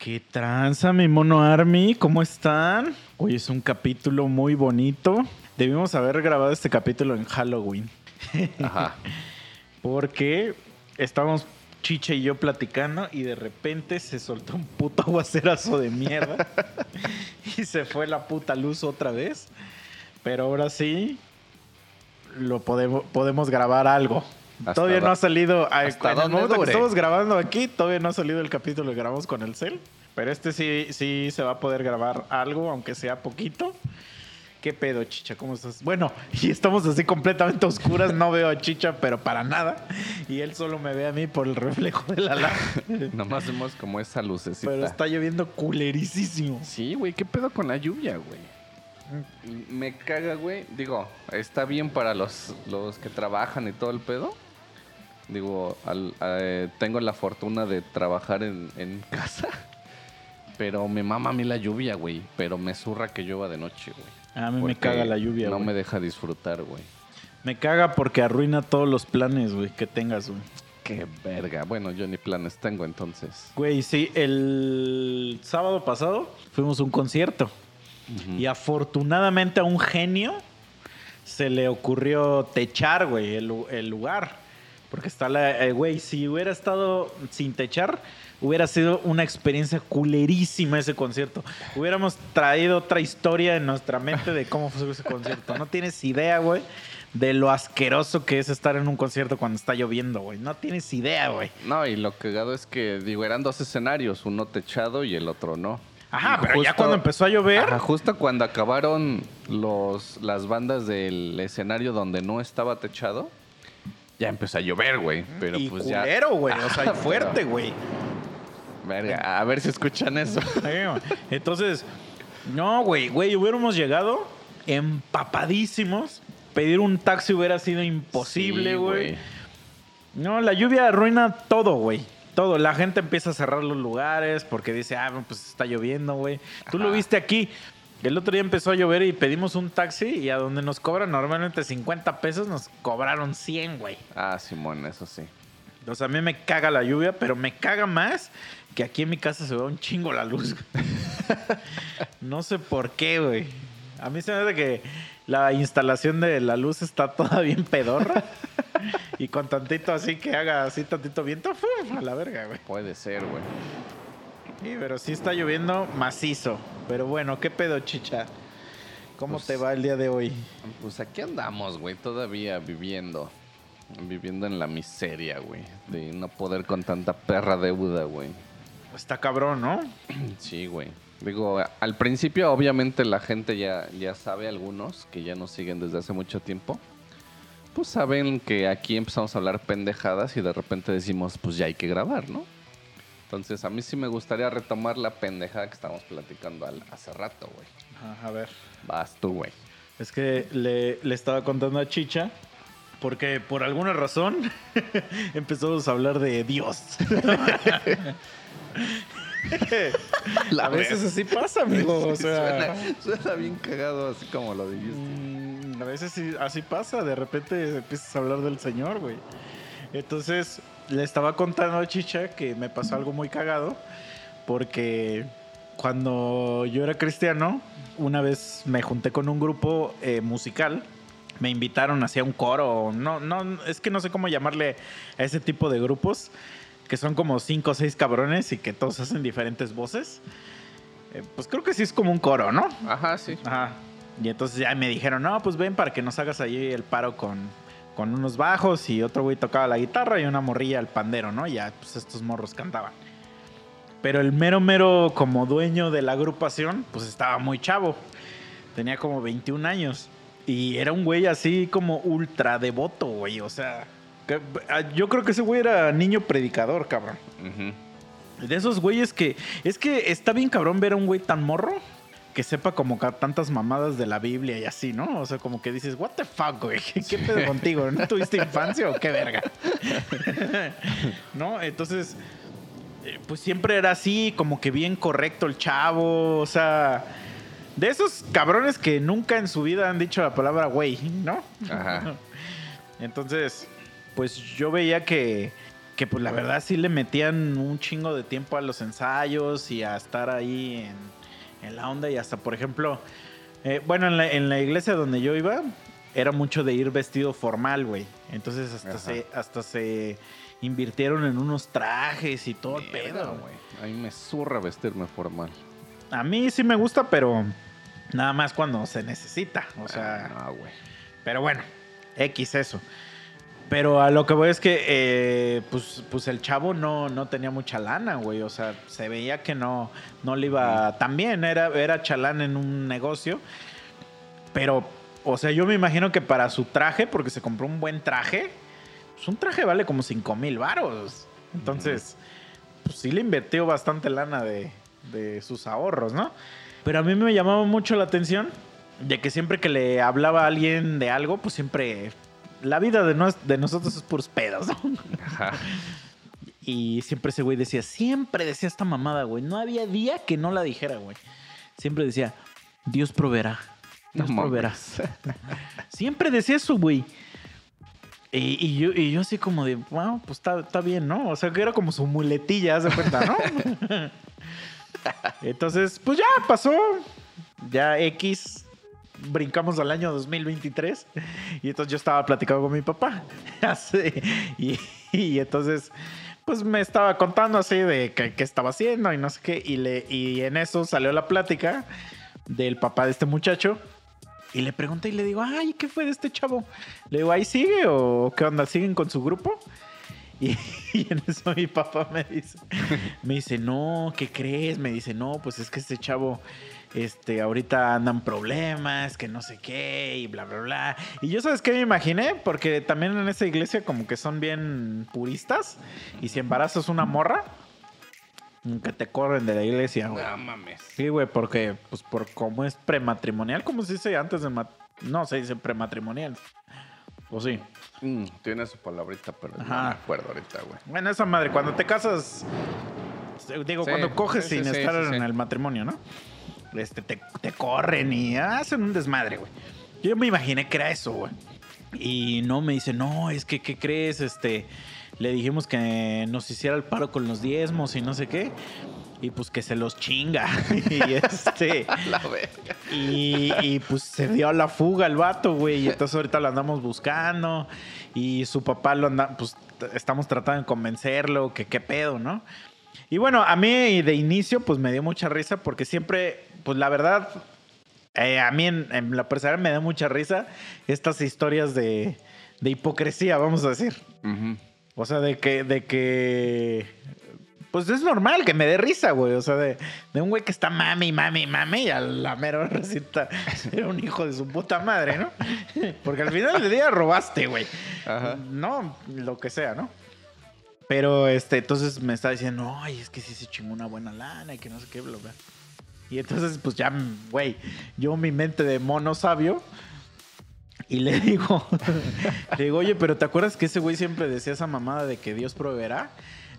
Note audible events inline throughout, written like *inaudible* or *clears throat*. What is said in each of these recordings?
¿Qué tranza, mi mono Army? ¿Cómo están? Hoy es un capítulo muy bonito. Debimos haber grabado este capítulo en Halloween. *laughs* Ajá. Porque estábamos Chicha y yo platicando y de repente se soltó un puto aguacerazo de mierda. *laughs* y se fue la puta luz otra vez. Pero ahora sí lo podemos, podemos grabar algo. Hasta todavía no ha salido. hasta en el momento que estamos grabando aquí, todavía no ha salido el capítulo que grabamos con el cel. Pero este sí, sí se va a poder grabar algo, aunque sea poquito. ¿Qué pedo, Chicha? ¿Cómo estás? Bueno, y estamos así completamente oscuras. No veo a Chicha, pero para nada. Y él solo me ve a mí por el reflejo de la lámpara. *laughs* Nomás vemos como esa lucecita. Pero está lloviendo culerísimo. Sí, güey, ¿qué pedo con la lluvia, güey? Me caga, güey. Digo, está bien para los, los que trabajan y todo el pedo. Digo, al- eh, tengo la fortuna de trabajar en, en *laughs* casa. Pero me mama a mí la lluvia, güey. Pero me zurra que llueva de noche, güey. A mí me Porque caga la lluvia, No güey. me deja disfrutar, güey. Me caga porque arruina todos los planes, güey, que tengas, güey. Qué verga. Bueno, yo ni planes tengo entonces. Güey, sí, el sábado pasado fuimos a un concierto. Y afortunadamente a un genio se le ocurrió techar, güey, el, lu- el lugar. Porque está la. eh, Güey, si hubiera estado sin techar, hubiera sido una experiencia culerísima ese concierto. Hubiéramos traído otra historia en nuestra mente de cómo fue ese concierto. No tienes idea, güey, de lo asqueroso que es estar en un concierto cuando está lloviendo, güey. No tienes idea, güey. No, y lo cagado es que, digo, eran dos escenarios, uno techado y el otro no. Ajá, Y pero ya cuando empezó a llover. Ajá, justo cuando acabaron los, las bandas del escenario donde no estaba techado, ya empezó a llover, güey. Pero y pues ya. culero, güey. O sea, *laughs* fuerte, güey. Verga, a ver si escuchan eso. *laughs* Entonces, no, güey, güey, hubiéramos llegado empapadísimos. Pedir un taxi hubiera sido imposible, Sí, güey. no, la lluvia arruina todo, güey. Todo. La gente empieza a cerrar los lugares porque dice, ah, pues está lloviendo, güey. Tú lo viste aquí. El otro día empezó a llover y pedimos un taxi y a donde nos cobran normalmente 50 pesos nos cobraron 100, güey. Ah, Simón, eso sí. O sea, a mí me caga la lluvia, pero me caga más que aquí en mi casa se ve un chingo la luz. *laughs* no sé por qué, güey. A mí se me hace que la instalación de la luz está toda bien pedorra. y con tantito así que haga así tantito viento, ¡fum! a la verga, güey. Puede ser, güey. Sí, pero sí está lloviendo macizo. Pero bueno, ¿qué pedo, chicha? ¿Cómo Pues- te va el día de hoy? Pues aquí andamos, güey, todavía viviendo. Viviendo en la miseria, güey. De no poder con tanta perra deuda, güey. Está cabrón, ¿no? *clears throat* Sí, güey. Digo, al principio obviamente la gente ya, ya sabe, algunos que ya nos siguen desde hace mucho tiempo, pues saben que aquí empezamos a hablar pendejadas y de repente decimos, pues ya hay que grabar, ¿no? Entonces a mí sí me gustaría retomar la pendejada que estábamos platicando al- hace rato, güey. A ver. Vas tú, güey. Es que le, le estaba contando a Chicha porque por alguna razón *laughs* empezamos a hablar de Dios. *laughs* a veces así pasa, amigo. O sea, suena, suena bien cagado así como lo dijiste. mm, a veces sí- así pasa. De repente empiezas a hablar del Señor, güey. Entonces le estaba contando a Chicha que me pasó algo muy cagado porque cuando yo era cristiano, una vez me junté con un grupo eh, musical. Me invitaron hacia un coro. No, no, es que no sé cómo llamarle a ese tipo de grupos que son como cinco o seis cabrones y que todos hacen diferentes voces. Eh, pues creo que sí es como un coro, ¿no? Ajá, sí. Ajá. Y entonces ya me dijeron, no, pues ven para que nos hagas ahí el paro con, con unos bajos y otro güey tocaba la guitarra y una morrilla el pandero, ¿no? Ya, pues estos morros cantaban. Pero el mero, mero como dueño de la agrupación, pues estaba muy chavo. Tenía como 21 años. Y era un güey así como ultra devoto, güey. O sea, que- ah, yo creo que ese güey era niño predicador, cabrón. De esos güeyes que. Es que está bien cabrón ver a un güey tan morro que sepa como tantas mamadas de la Biblia y así, ¿no? O sea, como que dices, ¿What the fuck, güey? *laughs* ¿Qué, qué pedo contigo? ¿No tuviste infancia o qué verga? *laughs* ¿No? Entonces, eh, pues siempre era así, como que bien correcto el chavo, o sea. De esos cabrones que nunca en su vida han dicho la palabra güey, ¿no? Ajá. *laughs* Entonces, pues yo veía que, que pues la verdad sí le metían un chingo de tiempo a los ensayos y a estar ahí en, en la onda y hasta, por ejemplo, eh, bueno, en la, en la iglesia donde yo iba, era mucho de ir vestido formal, güey. Entonces hasta Ajá. se, hasta se invirtieron en unos trajes y todo el pedo, güey. A mí me zurra vestirme formal. A mí sí me gusta, pero nada más cuando se necesita. O sea, Ah, no, güey. pero bueno, X eso. Pero a lo que voy es que, eh, pues, pues el chavo no, no tenía mucha lana, güey. O sea, se veía que no, no le iba tan bien. Era, era chalán en un negocio. Pero, o sea, yo me imagino que para su traje, porque se compró un buen traje, pues un traje vale como 5 mil varos. Entonces, pues sí le invirtió bastante lana de, de sus ahorros, ¿no? Pero a mí me llamaba mucho la atención de que siempre que le hablaba a alguien de algo, pues siempre... La vida de, nos- de nosotros es puros pedos, ¿no? Ajá. Y siempre ese güey decía, siempre decía esta mamada, güey. No había día que no la dijera, güey. Siempre decía, Dios proveerá. No Dios proveerá. *laughs* Siempre decía eso, güey. Y, y yo, y yo así como de, wow, pues está, está bien, ¿no? O sea, que era como su muletilla, ¿se cuenta, no? *laughs* Entonces, pues ya pasó. Ya X. Brincamos al año 2023. Y entonces yo estaba platicando con mi papá. *laughs* Así, y, entonces, pues me estaba contando así de qué qué estaba haciendo y no sé qué. Y, le, y en eso salió la plática del papá de este muchacho. Y le pregunté y le digo, ay, ¿qué fue de este chavo? Le digo, ¿ahí sigue o qué onda? ¿Siguen con su grupo? Y, *laughs* y en eso mi papá me dice, me dice, no, ¿qué crees? Me dice, no, pues es que este chavo, este, ahorita andan problemas, que no sé qué, y bla, bla, bla. Y yo, ¿sabes qué me imaginé? Porque también en esa iglesia como que son bien puristas. Y si embarazas una morra, que te corren de la iglesia, güey. No mames. Sí, güey, porque, pues, por cómo es prematrimonial, ¿cómo se dice antes de No, se dice prematrimonial. ¿O sí? Mm, tiene su palabrita, pero no me acuerdo ahorita, güey. Bueno, esa madre, cuando te casas, digo, Sí, cuando coges sí, sin sí, estar en el matrimonio, ¿no? Este, te, te corren y hacen un desmadre, güey. Yo me imaginé que era eso, güey. Y no me dice, no, es que, ¿qué crees? Este, le dijimos que nos hiciera el paro con los diezmos y no sé qué. Y pues que se los chinga. *laughs* y este. *laughs* La verga. Y, y, pues se dio a la fuga el vato, güey. Y entonces ahorita lo andamos buscando. Y su papá lo anda, pues estamos tratando de convencerlo, que qué pedo, ¿no? Y bueno, a mí de inicio, pues me dio mucha risa porque siempre, pues la verdad, eh, a mí en, en la personal me da mucha risa estas historias de, de hipocresía, vamos a decir. O sea, de que, de que. Pues es normal que me dé risa, güey. O sea, de, de un güey que está mami, mami, mami, y a la mera resulta ser un hijo de su puta madre, ¿no? *laughs* Porque al final del día robaste, güey. Ajá. No, lo que sea, ¿no? Pero este, entonces me está diciendo, ay, es que sí se chingó una buena lana y que no sé qué, bla, bla. Y entonces, pues ya, güey, yo mi mente de mono sabio. Y le *laughs* digo, le digo, oye, pero ¿te acuerdas que ese güey siempre decía esa mamada de que Dios proveerá?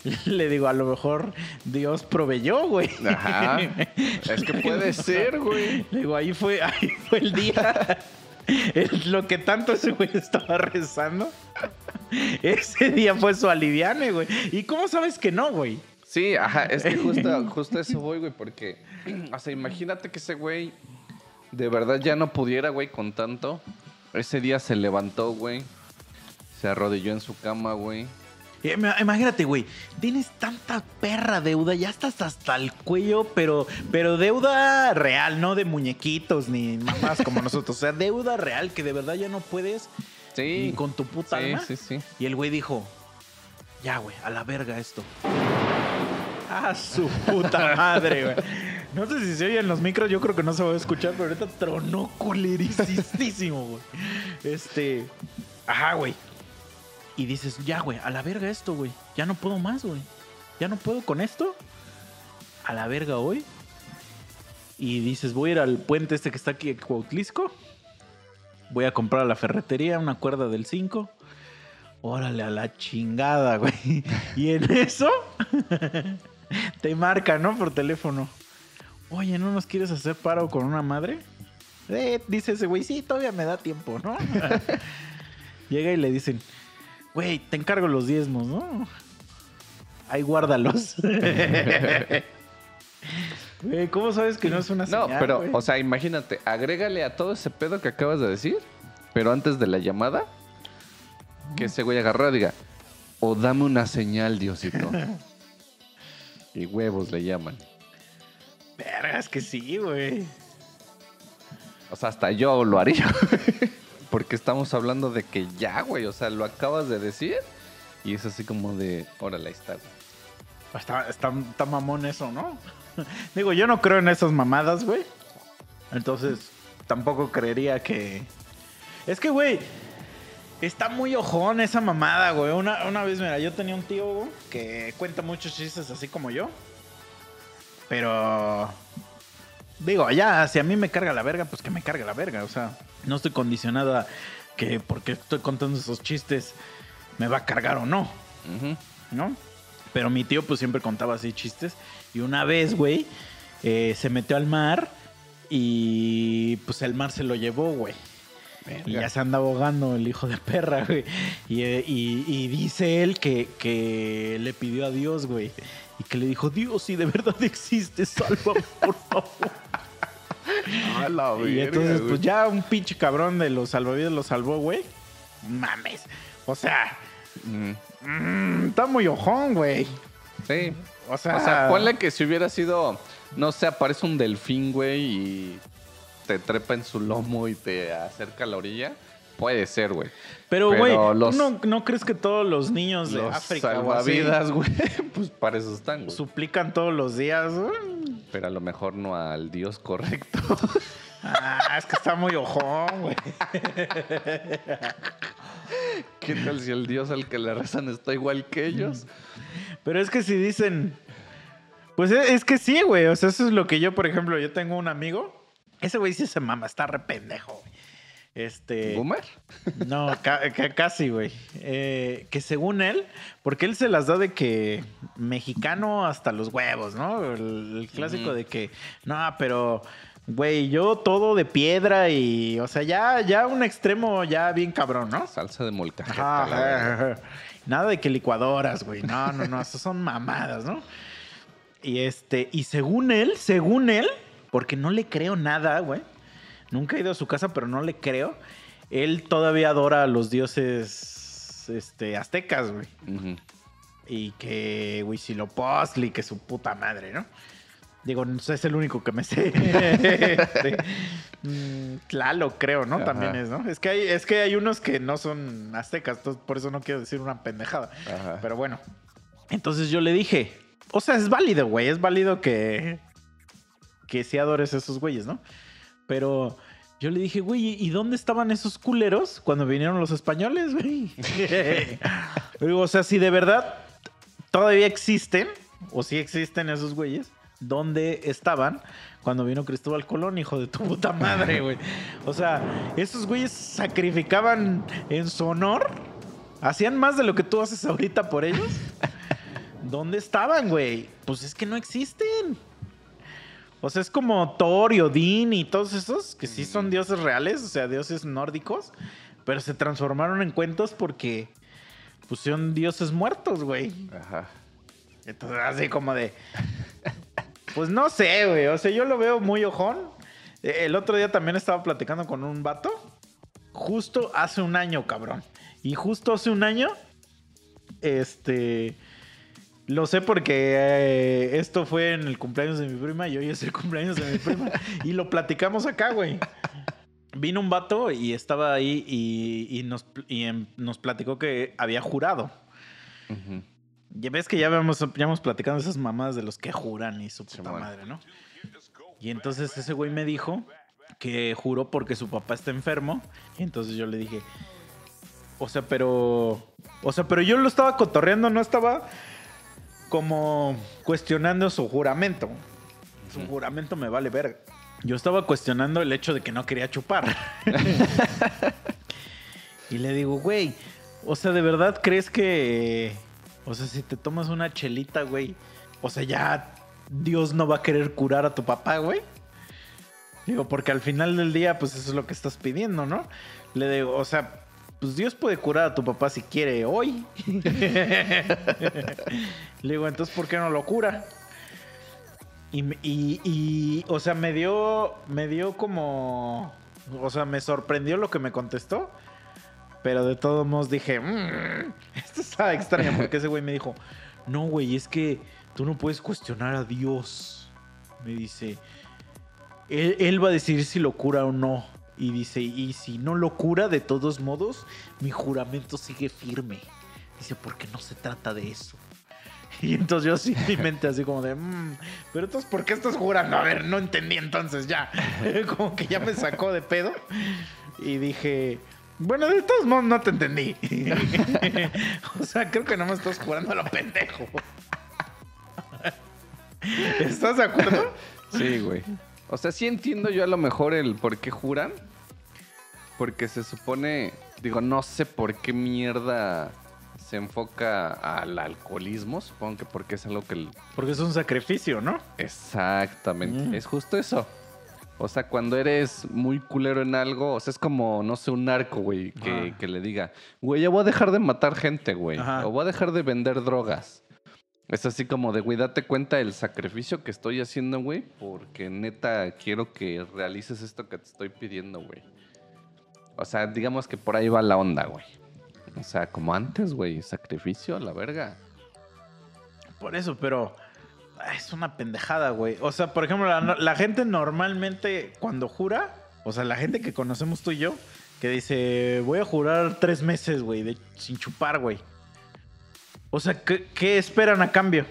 *laughs* Le digo, a lo mejor Dios proveyó, güey. Ajá. *laughs* Es que puede ser, güey. Le digo, ahí fue, ahí fue el día. Lo que tanto ese güey estaba rezando. Ese día fue su aliviane, güey. ¿Y cómo sabes que no, güey? Sí, ajá, es que justo, justo eso voy, güey, porque, *clears throat* o sea, imagínate que ese güey de verdad ya no pudiera, güey, con tanto. Ese día se levantó, güey, se arrodilló en su cama, güey. Imagínate, güey, tienes tanta perra deuda, ya estás hasta el cuello, pero, pero deuda real, no de muñequitos ni mamás como *laughs* nosotros. O sea, deuda real que de verdad ya no puedes Sí. ni con tu puta sí, alma. sí, sí. Y el güey dijo, ya, güey, a la verga esto. A su *laughs* puta madre, güey. No sé si se oye en los micros, yo creo que no se va a escuchar, pero ahorita tronó culericísimo, *laughs* güey. Este. Ajá, güey. Y dices, ya, güey, a la verga esto, güey. Ya no puedo más, güey. Ya no puedo con esto. A la verga hoy. Y dices, voy a ir al puente este que está aquí Cuautlisco. Voy a comprar a la ferretería una cuerda del 5. Órale, a la chingada, güey. *laughs* Y en eso *laughs* te marca, ¿no? Por teléfono. Oye, ¿no nos quieres hacer paro con una madre? Eh, dice ese güey, sí, todavía me da tiempo, ¿no? *laughs* Llega y le dicen, güey, te encargo los diezmos, ¿no? ahí guárdalos. *laughs* Güey, ¿cómo sabes que no es una No, señal, pero, güey? o sea, imagínate, agrégale a todo ese pedo que acabas de decir, pero antes de la llamada, que ese güey agarró y diga, o dame una señal, Diosito. *laughs* y huevos le llaman. Verga, es que sí, güey. O sea, hasta yo lo haría. *laughs* Porque estamos hablando de que ya, güey, o sea, lo acabas de decir y es así como de, órale, ahí está. güey. Está, está, está mamón eso, ¿no? *laughs* Digo, yo no creo en esas mamadas, güey. Entonces, tampoco creería que... Es que, güey, está muy ojón esa mamada, güey. Una, una vez, mira, yo tenía un tío, güey, que cuenta muchos chistes así como yo. Pero... Digo, ya, si a mí me carga la verga, pues que me carga la verga. O sea, no estoy condicionado a que porque estoy contando esos chistes me va a cargar o no. ¿no? Pero mi tío pues siempre contaba así chistes. Y una vez, güey, eh, se metió al mar y pues el mar se lo llevó, güey. Y ya se anda ahogando el hijo de perra, güey. Y, eh, y- y dice él que, que le pidió a Dios, güey. Y que le dijo, Dios, si de verdad *laughs* existe, sálvame, por favor. A la *laughs* y verga, entonces, güey. pues ya un pinche cabrón de los salvavidas lo salvó, güey. Mames. O sea, Mm, mm, está muy ojón, güey. Sí. O sea, O sea, ponle que si hubiera sido, no sé, aparece un delfín, güey, y te trepa en su lomo y te acerca a la orilla. Puede ser, güey. Pero, güey, Pero ¿tú los- no, no crees que todos los niños de Los África salvavidas, *laughs* güey, pues para eso están, güey. suplican todos los días? güey? Pero a lo mejor no al dios correcto. *laughs* Ah, es que está muy ojón, güey. *laughs* ¿Qué tal si el dios al que le rezan está igual que ellos? Pero es que si dicen... Pues es, es que sí, güey. O sea, eso es lo que yo, por ejemplo, yo tengo un amigo. Ese güey sí se mama, está re pendejo. Este... ¿Boomer? No, *laughs* ca- ca- casi, güey. Eh, que según él, porque él se las da de que mexicano hasta los huevos, ¿no? El, el clásico de que, no, pero, güey, yo todo de piedra y, o sea, ya, ya un extremo ya bien cabrón, ¿no? Salsa de ajá. Nada de que licuadoras, güey. No, no, no, eso son mamadas, ¿no? Y este, y según él, según él, porque no le creo nada, güey. Nunca he ido a su casa, pero no le creo. Él todavía adora a los dioses este, aztecas, güey. Ujú. Y que Huitzilopochtli, que su puta madre, ¿no? Digo, es el único que me sé. *laughs* Este, mm, Tlaloc, creo, ¿no? Ajá. También es, ¿no? Es que, hay, es que hay unos que no son aztecas, entonces por eso no quiero decir una pendejada. Ajá. Pero bueno. Entonces yo le dije, o sea, es válido, güey, es válido que, que sí adores a esos güeyes, ¿no? Pero yo le dije, güey, ¿y dónde estaban esos culeros cuando vinieron los españoles, güey? *laughs* O sea, si de verdad todavía existen, o si existen esos güeyes, ¿dónde estaban cuando vino Cristóbal Colón, hijo de tu puta madre, güey? O sea, esos güeyes sacrificaban en su honor, hacían más de lo que tú haces ahorita por ellos. ¿Dónde estaban, güey? Pues es que no existen. O sea, es como Thor y Odín y todos esos, que sí son dioses reales, o sea, dioses nórdicos, pero se transformaron en cuentos porque son dioses muertos, güey. Ajá. Entonces, así como de. Pues no sé, güey. O sea, yo lo veo muy ojón. Eh, El otro día también estaba platicando con un vato. Justo hace un año, cabrón. Y justo hace un año. Este. Lo sé porque eh, esto fue en el cumpleaños de mi prima y hoy es el cumpleaños de mi prima. *laughs* y lo platicamos acá, güey. Vino un vato y estaba ahí y, y nos, y, em, nos platicó que había jurado. Ujú. Ya ves que ya habíamos, ya hemos platicado esas mamadas de los que juran y su puta Simón. madre, ¿no? Y entonces ese güey me dijo que juró porque su papá está enfermo. Y entonces yo le dije, o sea, pero, o sea, pero yo lo estaba cotorreando, no estaba como cuestionando su juramento. Su juramento me vale ver. Yo estaba cuestionando el hecho de que no quería chupar. *laughs* y le digo, güey, o sea, ¿de verdad crees que... O sea, si te tomas una chelita, güey, o sea, ya Dios no va a querer curar a tu papá, güey? Digo, porque al final del día, pues eso es lo que estás pidiendo, ¿no? Le digo, o sea, pues Dios puede curar a tu papá si quiere hoy. *laughs* Le digo, entonces, ¿por qué no lo cura? Y, y- y, o sea, me dio, me dio como, o sea, me sorprendió lo que me contestó. Pero de todos modos dije, "Mm, esto está extraño porque ese güey me dijo, no, güey, es que tú no puedes cuestionar a Dios. Me dice, él, él va a decidir si lo cura o no. Y dice, y si no lo cura, de todos modos, mi juramento sigue firme. Dice, porque no se trata de eso. *laughs* Y entonces yo así, mi mente así como de, "Mm, pero entonces, ¿por qué estás jurando? A ver, no entendí entonces ya. *laughs* Como que ya me sacó de pedo. Y dije, bueno, de todos modos no te entendí. *laughs* o sea, creo que no me estás jurando a lo pendejo. ¿Estás de acuerdo? Sí, güey. O sea, sí entiendo yo a lo mejor el por qué juran. Porque se supone, digo, no sé por qué mierda se enfoca al alcoholismo. Supongo que porque es algo que... el- Porque es un sacrificio, ¿no? Exactamente. Mm. Es justo eso. O sea, cuando eres muy culero en algo, o sea, es como, no sé, un narco, güey, que, le diga, güey, ya voy a dejar de matar gente, güey. Ajá. O voy a dejar de vender drogas. Es así como de, güey, date cuenta del sacrificio que estoy haciendo, güey, porque neta quiero que realices esto que te estoy pidiendo, güey. O sea, digamos que por ahí va la onda, güey. O sea, como antes, güey, sacrificio, la verga. Por eso, pero ah, es una pendejada, güey. O sea, por ejemplo, la, la gente normalmente cuando jura, o sea, la gente que conocemos tú y yo, que dice, voy a jurar tres meses, güey, de- sin chupar, güey. O sea, ¿qué, qué esperan a cambio?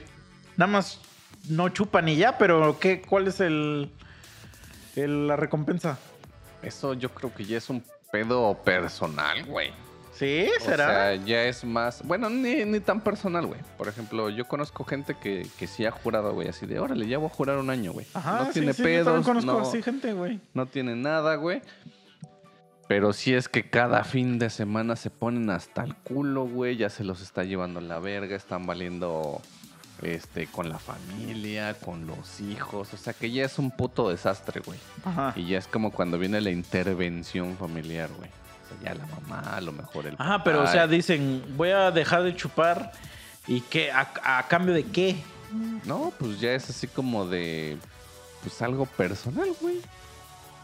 Nada más no chupan y ya, pero ¿qué, ¿cuál es el, el- la recompensa? Eso yo creo que ya es un pedo personal, güey. ¿Sí? O ¿Será? sea, ya es más. Bueno, ni, ni tan personal, güey. Por ejemplo, yo conozco gente que, que sí ha jurado, güey, así de órale, ya voy a jurar un año, güey. Ajá, no sí, tiene sí, yo pedos, conozco no, así gente, güey. no tiene nada, güey. Pero sí es que cada fin de semana se ponen hasta el culo, güey. Ya se los está llevando la verga, están valiendo este, con la familia, con los hijos. O sea que ya es un puto desastre, güey. Ajá. Y ya es como cuando viene la intervención familiar, güey. O sea, ya la mamá, a lo mejor el Ajá, pero o sea, dicen, voy a dejar de chupar y qué, a, a cambio de qué. No, pues ya es así como de. Pues algo personal, güey.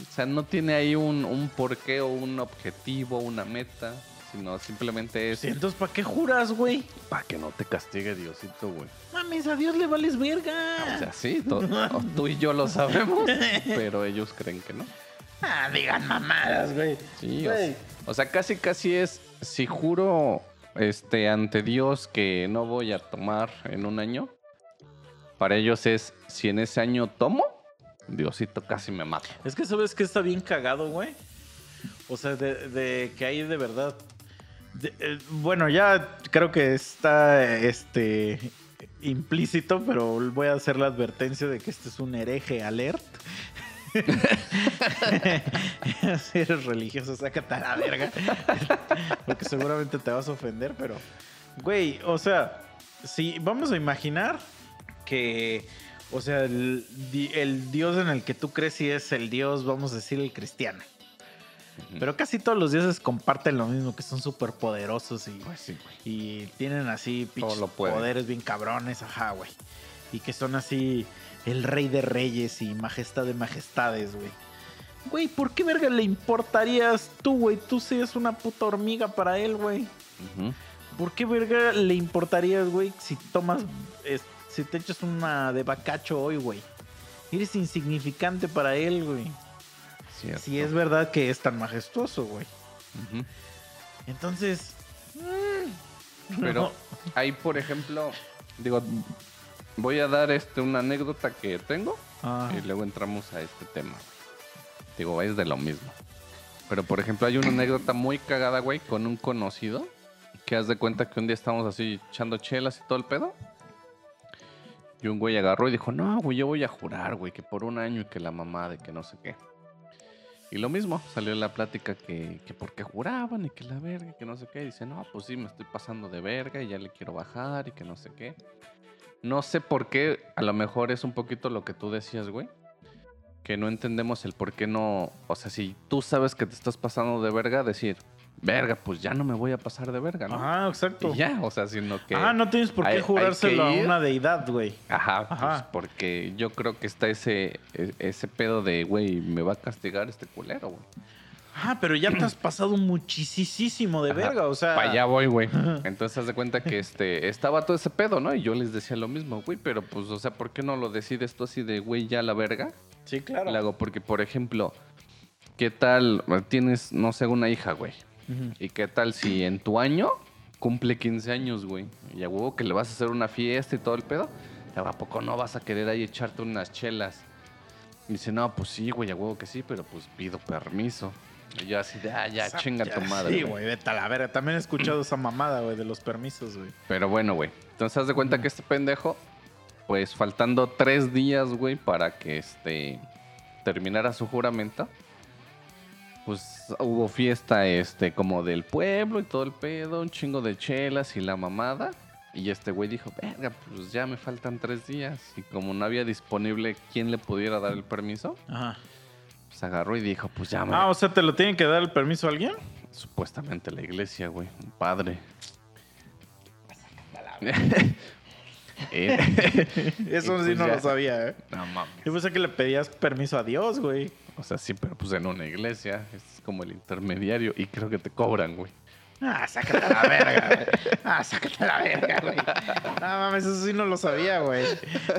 O sea, no tiene ahí un, un porqué o un objetivo, una meta, sino simplemente es Sí, entonces, ¿para qué juras, güey? para que no te castigue Diosito, güey. Mames, a Dios le vales verga. O sea, sí, tú y yo lo sabemos, pero ellos creen que no. ah, digan mamadas, güey. Sí, o Güey. sea, o sea, casi casi es, si juro este, ante Dios que no voy a tomar en un año, para ellos es, si en ese año tomo, Diosito casi me mata. Es que sabes que está bien cagado, güey. O sea, de, de que hay de verdad. Eh, bueno, ya creo que está este implícito, pero voy a hacer la advertencia de que este es un hereje alert. *laughs* si eres religioso, sácate a verga. Porque seguramente te vas a ofender, pero. Güey, o sea, si vamos a imaginar que. O sea, el, el Dios en el que tú crees sí es el Dios, vamos a decir, el cristiano. Pero casi todos los dioses comparten lo mismo, que son súper poderosos y, Pues sí, y tienen así poderes bien cabrones, ajá, güey. Y que son así el rey de reyes y majestad de majestades, güey. Güey, ¿por qué verga le importarías tú, güey? Tú seas una puta hormiga para él, güey. ¿Por qué verga le importarías, güey, si tomas, es- si te echas una de bacacho hoy, güey? Eres insignificante para él, güey. Cierto. Si es verdad que es tan majestuoso, güey. Entonces... mm, Pero no. ahí, por ejemplo, digo, voy a dar este una anécdota que tengo Ah, y luego entramos a este tema. Digo, es de lo mismo. Pero, por ejemplo, hay una anécdota muy cagada, güey, con un conocido que haz de cuenta que un día estábamos así echando chelas y todo el pedo. Y un güey agarró y dijo, no, güey, yo voy a jurar, güey, que por un año y que la mamá de que no sé qué. Y lo mismo, salió la plática que, que porque juraban y que la verga que no sé qué. Y dice, no, pues sí, me estoy pasando de verga y ya le quiero bajar y que no sé qué. No sé por qué, a lo mejor es un poquito lo que tú decías, güey. Que no entendemos el por qué no. O sea, si tú sabes que te estás pasando de verga, decir, verga, pues ya no me voy a pasar de verga, ¿no? Ajá, exacto. Y ya, o sea, sino que... Ah, no tienes por qué hay- jurárselo a una deidad, güey. Ajá, pues, porque yo creo que está ese, e- ese pedo de, güey, me va a castigar este culero, güey. Ah, pero ya te has pasado muchísimo de Ajá, verga, o sea. Para allá voy, güey. Entonces, haz de cuenta que este, estaba todo ese pedo, ¿no? Y yo les decía lo mismo, güey, pero pues, o sea, ¿por qué no lo decides tú así de, güey, ya la verga? Sí, claro. Le hago, porque, por ejemplo, ¿qué tal? Tienes, no sé, una hija, güey. ¿Y qué tal si en tu año cumple 15 años, güey? Y a huevo que le vas a hacer una fiesta y todo el pedo. ¿A poco no vas a querer ahí echarte unas chelas? Y dice, no, pues sí, güey, a huevo que sí, pero pues pido permiso. Y yo así de, ah, ya, Esa- chinga tu madre. Sí, güey". güey, vete a la verga. También he escuchado esa mamada, güey, de los permisos, güey. Pero bueno, güey. Entonces, haz de cuenta que este pendejo, pues faltando tres días, güey, para que este terminara su juramento, pues hubo fiesta, este, como del pueblo y todo el pedo, un chingo de chelas y la mamada. Y este güey dijo, verga, pues ya me faltan tres días. Y como no había disponible quien le pudiera dar el permiso, Ajá. pues agarró y dijo, pues ya me... Ah, o sea, ¿te lo tienen que dar el permiso a alguien? Supuestamente la iglesia, güey, un padre. *laughs* Eh, Eso *laughs* sí pues no ya. lo sabía, ¿eh? no mames. Yo pensé que le pedías permiso a Dios, güey. O sea, sí, pero pues en una iglesia. Este es como el intermediario y creo que te cobran, güey. Ah, sácate a la verga, güey. Ah, sácate la verga, güey. No mames, eso sí no lo sabía, güey.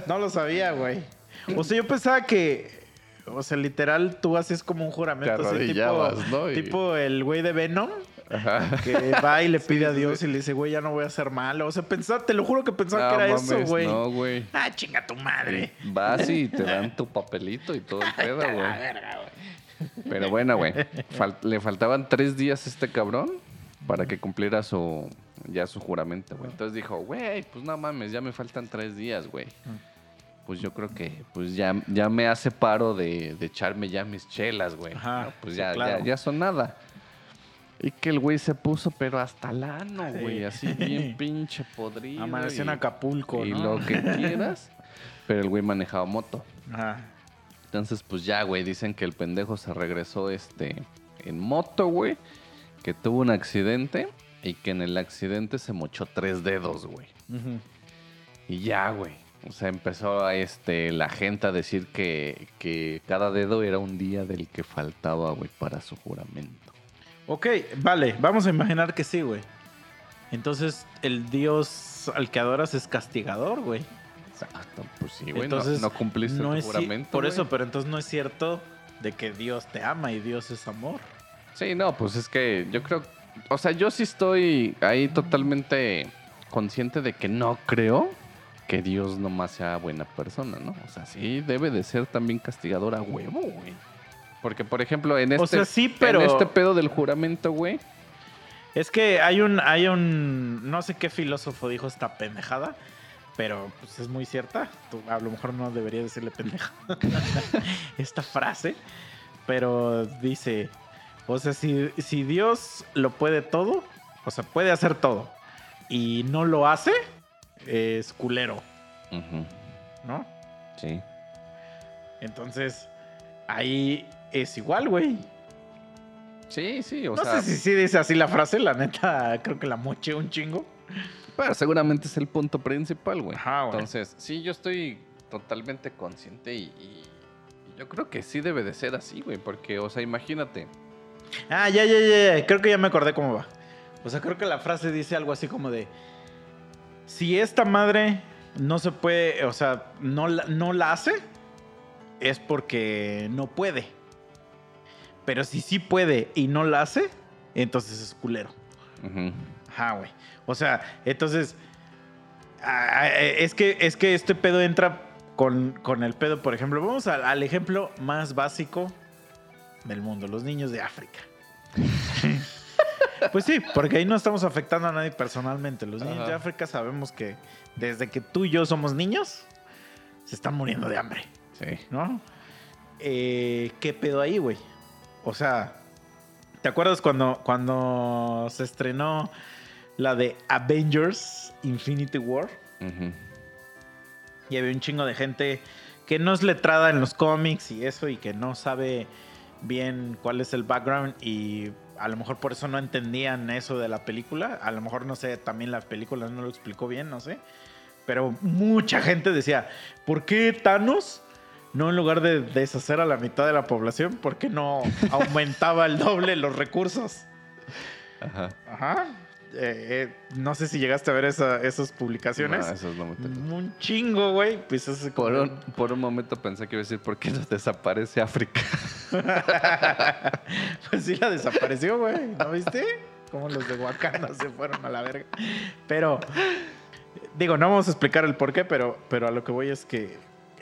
No lo sabía, güey. O sea, yo pensaba que. O sea, literal, tú haces como un juramento Te así, tipo, ¿no? Y- tipo el güey de Venom, Ajá. que va y le *laughs* pide a Dios y le dice, güey, ya no voy a ser malo. O sea, pensaba, te lo juro que pensaba No que era eso, güey. No, güey. Ah, chinga tu madre. Vas y *laughs* te dan tu papelito y todo el *laughs* pedo, güey. Pero bueno, güey. fal- le faltaban tres días a este cabrón para que cumpliera su ya su juramento, güey. Entonces dijo, güey, pues no mames, ya me faltan tres días, güey. Pues yo creo que pues ya, ya me hace paro de, de echarme ya mis chelas, güey. Ajá, ¿no? Pues sí, ya, claro. ya, ya son nada. Y que el güey se puso, pero hasta lano, güey. Así bien *laughs* pinche podrido. Amaneció en Acapulco, y ¿no? lo que *laughs* quieras. Pero el güey manejaba moto. Ajá. Entonces, pues ya, güey, dicen que el pendejo se regresó este en moto, güey, que tuvo un accidente y que en el accidente se mochó tres dedos, güey. Ujú. Y ya, güey. O sea, empezó a, este, la gente a decir que, que cada dedo era un día del que faltaba, güey, para su juramento. Ok, vale, vamos a imaginar que sí, güey. Entonces, el dios al que adoras es castigador, güey. Exacto, pues sí, güey. Entonces, no cumpliste no tu juramento. Por güey. eso, pero entonces no es cierto de que Dios te ama y Dios es amor. Sí, no, pues es que yo creo, o sea, yo sí estoy ahí totalmente consciente de que no creo que Dios nomás sea buena persona, ¿no? O sea, sí debe de ser también castigador a huevo, güey. Porque, por ejemplo, en este, O sea, sí, pero- en este pedo del juramento, güey, Es que hay un, hay un, no sé qué filósofo dijo esta pendejada, pero pues es muy cierta. Tú, a lo mejor no debería decirle pendeja *laughs* esta frase, pero dice, o sea, si, si Dios lo puede todo, o sea, puede hacer todo, y no lo hace, es culero, ¿no? sí. Entonces, ahí es igual, güey. Sí, sí, o No sea, sé si sí dice así la frase, la neta, *laughs* creo que la moché un chingo. pero seguramente es el punto principal, güey. Ajá, güey. Entonces, sí, yo estoy totalmente consciente y, y- yo creo que sí debe de ser así, güey, porque, o sea, imagínate. Ah, ya, ya, ya, ya. Creo que ya me acordé cómo va. O sea, creo que la frase dice algo así como de: Si esta madre no se puede, o sea, no no la hace, es porque no puede. Pero si sí puede y no la hace, entonces es culero. Ajá, güey. O sea, entonces. es, que, es que este pedo entra con, con el pedo, por ejemplo. Vamos al, al ejemplo más básico del mundo: los niños de África. *laughs* pues sí, porque ahí no estamos afectando a nadie personalmente. Los niños Ajá. de África sabemos que desde que tú y yo somos niños, se están muriendo de hambre. Sí. ¿no? Eh, ¿Qué pedo ahí, güey? O sea, ¿te acuerdas cuando, cuando se estrenó la de Avengers Infinity War? Y había un chingo de gente que no es letrada en los cómics y eso y que no sabe bien cuál es el background y a lo mejor por eso no entendían eso de la película. A lo mejor, no sé, también la película no lo explicó bien, no sé. Pero mucha gente decía, ¿por qué Thanos no en lugar de deshacer a la mitad de la población, por qué no aumentaba el doble los recursos? Ajá. Ajá. Eh, eh, no sé si llegaste a ver esa- esas publicaciones. No, me tocan. Un chingo, güey. Pues es Por como- un, por un momento pensé que iba a decir, ¿por qué nos desaparece África? *laughs* pues sí la desapareció, güey. ¿No viste? Como los de Wakanda se fueron a la verga. Pero, digo, no vamos a explicar el por qué, pero, pero a lo que voy es que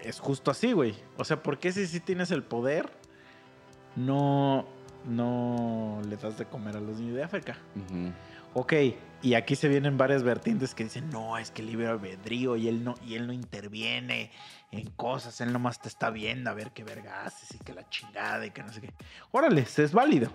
es justo así, güey. O sea, ¿por qué si sí tienes el poder, no, no le das de comer a los niños de África? Ok, y aquí se vienen varias vertientes que dicen, no, es que libre albedrío y él no, y él no interviene en cosas, él nomás te está viendo a ver qué verga haces y que la chingada y que no sé qué. Órale, es válido.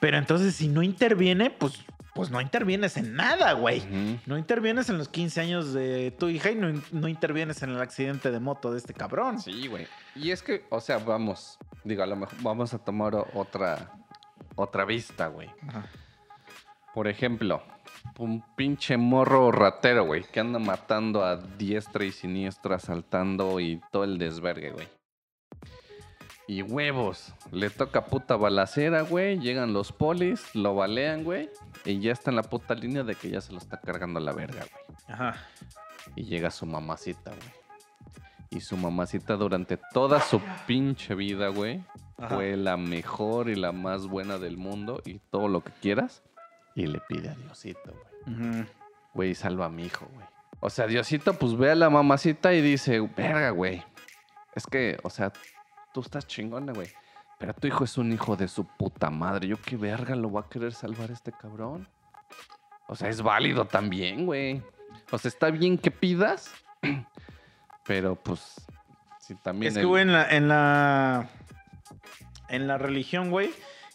Pero entonces si no interviene, pues, pues no intervienes en nada, güey. No intervienes en los 15 años de tu hija y no, no intervienes en el accidente de moto de este cabrón. Sí, güey. Y es que, o sea, vamos, digo, a lo mejor vamos a tomar otra, otra vista, güey. Ajá. Por ejemplo, un pinche morro ratero, güey, que anda matando a diestra y siniestra, asaltando y todo el desvergue, güey. Y huevos, le toca puta balacera, güey, llegan los polis, lo balean, güey, y ya está en la puta línea de que ya se lo está cargando la verga, güey. Ajá. Y llega su mamacita, güey. Y su mamacita durante toda su pinche vida, güey, Ajá. fue la mejor y la más buena del mundo y todo lo que quieras. Y le pide a Diosito, güey. Ujú. Güey, salva a mi hijo, güey. O sea, Diosito, pues ve a la mamacita y dice, verga, güey. Es que, o sea, tú estás chingona, güey. Pero tu hijo es un hijo de su puta madre. Yo qué verga lo va a querer salvar este cabrón. O sea, es válido también, güey. O sea, está bien que pidas. *clears throat* Pero pues, si también. Es que, güey, en la, en la. En la religión, güey.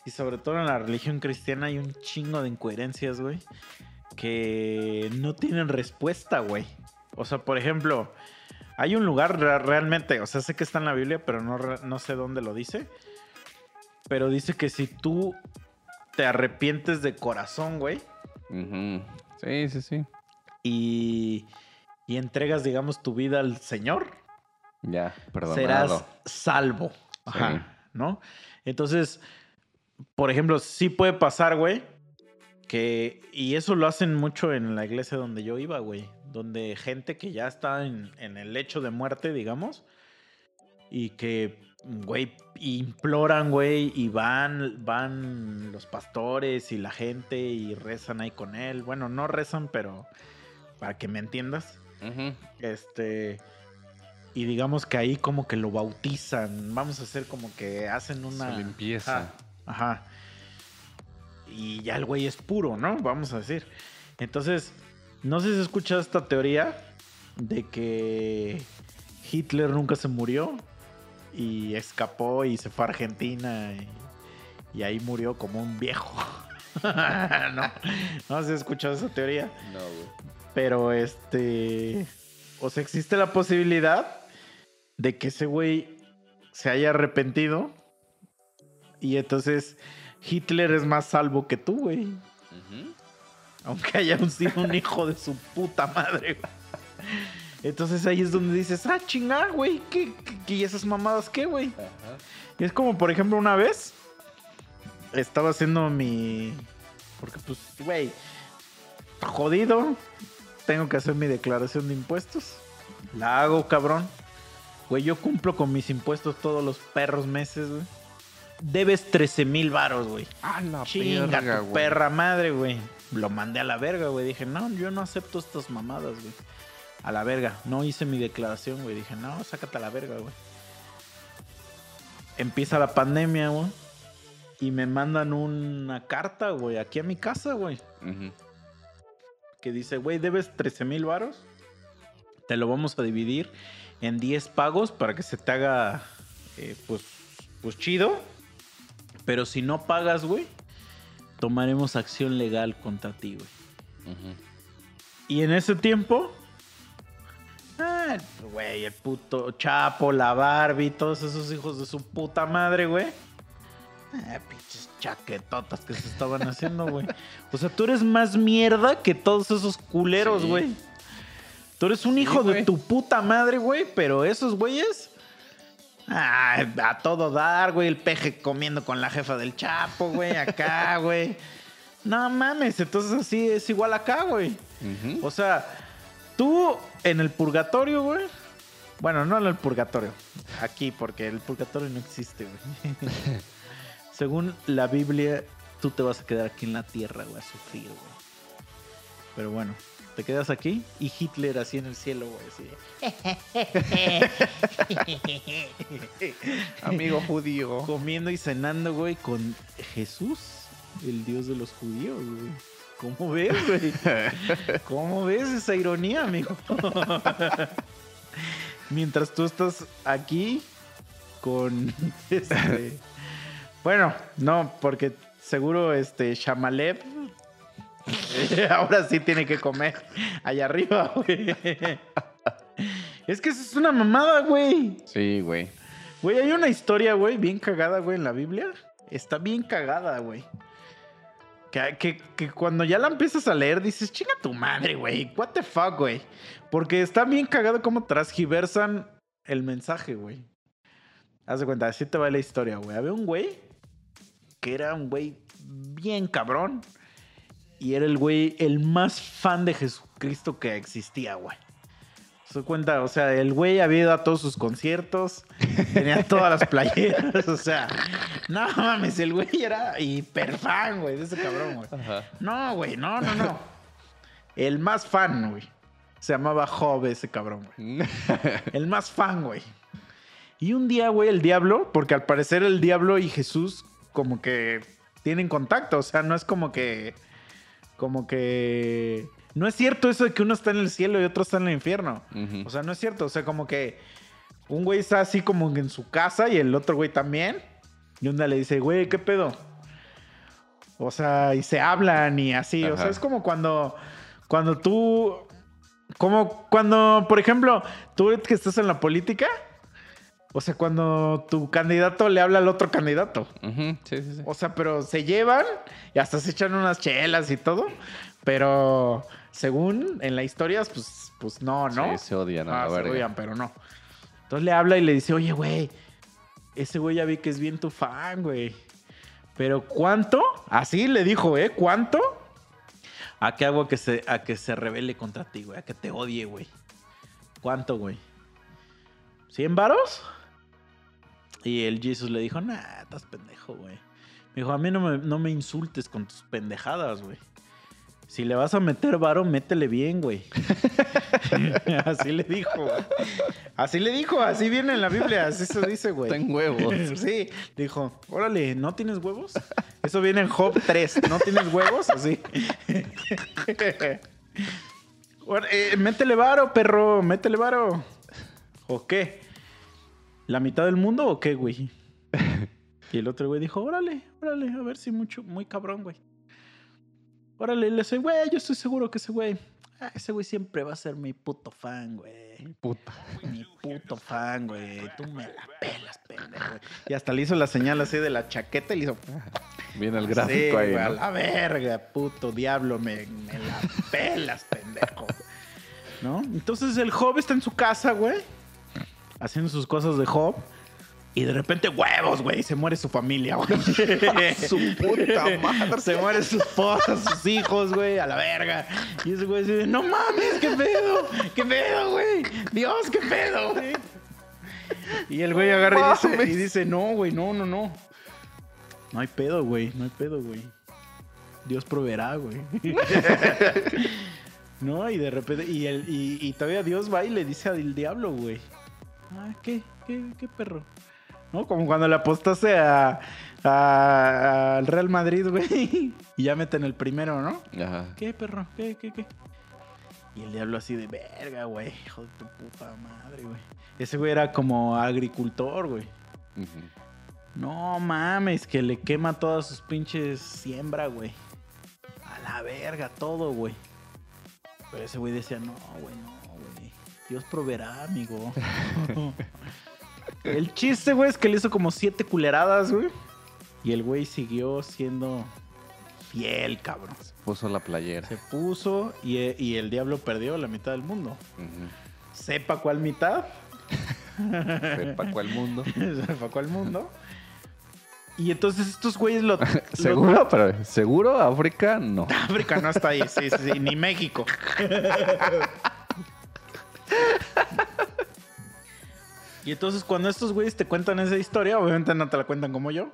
Y sobre todo en la religión cristiana hay un chingo de incoherencias, güey. Que no tienen respuesta, güey. O sea, por ejemplo, hay un lugar re- realmente, o sea, sé que está en la Biblia, pero no, no sé dónde lo dice. Pero dice que si tú te arrepientes de corazón, güey. Sí, sí, sí. y, y entregas, digamos, tu vida al Señor, Ya, perdonado. serás salvo. Ajá. Sí. ¿No? Entonces, por ejemplo, sí puede pasar, güey, que. Y eso lo hacen mucho en la iglesia donde yo iba, güey. Donde gente que ya está en, en el lecho de muerte, digamos, y que, güey, imploran, güey, y van, van los pastores y la gente y rezan ahí con él. Bueno, no rezan, pero para que me entiendas. Este. Y digamos que ahí como que lo bautizan. Vamos a hacer como que hacen una. Su limpieza. Ajá. ajá. Y ya el güey es puro, ¿no? Vamos a decir. Entonces, no sé si has escuchado esta teoría de que Hitler nunca se murió y escapó y se fue a Argentina y, y ahí murió como un viejo. *laughs* no, no sé si has escuchado esa teoría. No, güey. Pero este. O sea, existe la posibilidad de que ese güey se haya arrepentido. Y entonces Hitler es más salvo que tú, güey. Ujú. Aunque haya un, sido un hijo de su puta madre, güey. Entonces ahí es donde dices, ah, chingar, güey. ¿Qué, qué, qué- y esas mamadas qué, güey? Y es como, por ejemplo, una vez estaba haciendo mi. Porque, pues, güey, jodido. Tengo que hacer mi declaración de impuestos. La hago, cabrón. Güey, yo cumplo con mis impuestos todos los perros meses, güey. Debes 13 mil varos, güey. Ah, la Chinga tu perra madre, güey. Lo mandé a la verga, güey. Dije, no, yo no acepto estas mamadas, güey. A la verga. No hice mi declaración, güey. Dije, no, sácate a la verga, güey. Empieza la pandemia, güey. Y me mandan una carta, güey, aquí a mi casa, güey. Que dice, güey, debes 13 mil varos. Te lo vamos a dividir en 10 pagos para que se te haga, eh, pues, pues chido. Pero si no pagas, güey, tomaremos acción legal contra ti, güey. Y en ese tiempo, ah, güey, el puto Chapo, la Barbie, todos esos hijos de su puta madre, güey, Ah, pinches chaquetotas que se estaban *laughs* haciendo, güey. O sea, tú eres más mierda que todos esos culeros, Sí. güey. Tú eres un Sí, hijo de tu puta madre, güey, pero esos güeyes. Ah, a todo dar, güey. El peje comiendo con la jefa del Chapo, güey, acá, *laughs* güey. No mames, entonces así es igual acá, güey. O sea, tú en el purgatorio, güey. Bueno, no en el purgatorio. Aquí, porque el purgatorio no existe, güey. *laughs* Según la Biblia, tú te vas a quedar aquí en la tierra, güey, a sufrir, güey. Pero bueno, te quedas aquí y Hitler así en el cielo, güey, así. *laughs* Amigo judío. Comiendo y cenando, güey, con Jesús, el Dios de los judíos, güey. ¿Cómo ves, güey? *laughs* ¿Cómo ves esa ironía, amigo? *laughs* Mientras tú estás aquí con este. Bueno, no, porque seguro este Shamalev *laughs* ahora sí tiene que comer allá arriba, güey. Es que eso es una mamada, güey. Sí, güey. Güey, hay una historia, güey, bien cagada, güey, en la Biblia. Está bien cagada, güey. Que, que- que cuando ya la empiezas a leer dices, chinga tu madre, güey. What the fuck, güey. Porque está bien cagado cómo transgiversan el mensaje, güey. Haz de cuenta, así te va la historia, güey. Había un güey que era un güey bien cabrón. Y era el güey, el más fan de Jesucristo que existía, güey. Se cuenta, o sea, el güey había ido a todos sus conciertos, *laughs* tenía todas las playeras, o sea, no mames, el güey era hiper fan, güey, de ese cabrón, güey. Ajá. No, güey, no, no, no. El más fan, güey. Se llamaba Job ese cabrón, güey. *laughs* El más fan, güey. Y un día, güey, el diablo, porque al parecer el diablo y Jesús como que tienen contacto, o sea, no es como que como que no es cierto eso de que uno está en el cielo y otro está en el infierno. O sea, no es cierto, o sea, como que un güey está así como en su casa y el otro güey también. Y un día le dice, güey, ¿qué pedo? O sea, y se hablan y así. O sea, es como cuando, cuando tú, como cuando, por ejemplo, tú que estás en la política, o sea, cuando tu candidato le habla al otro candidato. Sí, sí, sí. O sea, pero se llevan y hasta se echan unas chelas y todo. Pero según en la historia, pues, pues no, ¿no? Sí, se odian a Ah, la se verga. odian, pero no. Entonces le habla y le dice, oye, güey, ese güey ya vi que es bien tu fan, güey. Pero ¿cuánto? Así le dijo, ¿eh? ¿Cuánto? ¿A qué hago que se, a que se rebele contra ti, güey? A que te odie, güey. ¿Cuánto, güey? ¿100 varos? Y el Jesus le dijo, nah, estás pendejo, güey. Me dijo, a mí no me, no me insultes con tus pendejadas, güey. Si le vas a meter varo, métele bien, güey. *laughs* así le dijo. güey. Así le dijo, así viene en la Biblia, así se dice, güey. Ten huevos. Sí, dijo, órale, ¿no tienes huevos? Eso viene en Job 3, ¿no tienes huevos? Así. *laughs* Eh, métele varo, perro, métele varo. ¿O qué? ¿La mitad del mundo o qué, güey? *laughs* Y el otro güey dijo, órale, órale, a ver si mucho, muy cabrón, güey. Órale, le dice, güey, yo estoy seguro que ese güey, ah, ese güey siempre va a ser mi puto fan, güey. Puta. Mi puto fan, güey. Tú me la pelas, pendejo. Y hasta le hizo la señal así de la chaqueta y le hizo. Viene el Sí, gráfico ahí, güey, a la verga, puto diablo, me, me la pelas, pendejo. ¿No? Entonces el Job está en su casa, güey. Haciendo sus cosas de Job. Y de repente, huevos, güey. Se muere su familia, güey. *laughs* Su puta madre. Se muere su esposa, sus hijos, güey, a la verga. Y ese güey dice, no mames, qué pedo, qué pedo, güey. Dios, qué pedo, güey. Y el güey agarra y dice, y dice, no, güey, no, no, no. No hay pedo, güey, no hay pedo, güey. Dios proveerá, güey. *laughs* no, y de repente, y, el, y, y todavía Dios va y le dice al diablo, güey. Ah, ¿qué? ¿Qué, qué perro? ¿No? Como cuando le apostaste a, a- al Real Madrid, güey. *laughs* Y ya meten el primero, ¿no? Ajá. ¿Qué, perro? ¿Qué, qué, qué? Y el diablo así de verga, güey. Hijo de tu puta madre, güey. Ese güey era como agricultor, güey. No mames, que le quema todas sus pinches siembra, güey. A la verga, todo, güey. Pero ese güey decía, no, güey, no, güey. Dios proveerá, amigo. *laughs* El chiste, güey, es que le hizo como siete culeradas, güey. Y el güey siguió siendo fiel, cabrón. Puso la playera. Se puso y, eh, y el diablo perdió la mitad del mundo. Sepa cuál mitad. Sepa cuál mundo. *laughs* Sepa cuál mundo. Y entonces estos güeyes lo... *laughs* lo- ¿Seguro? Pero, ¿Seguro? ¿África? No. África no está ahí, sí, sí, sí, ni México. Y entonces cuando estos güeyes te cuentan esa historia, obviamente no te la cuentan como yo,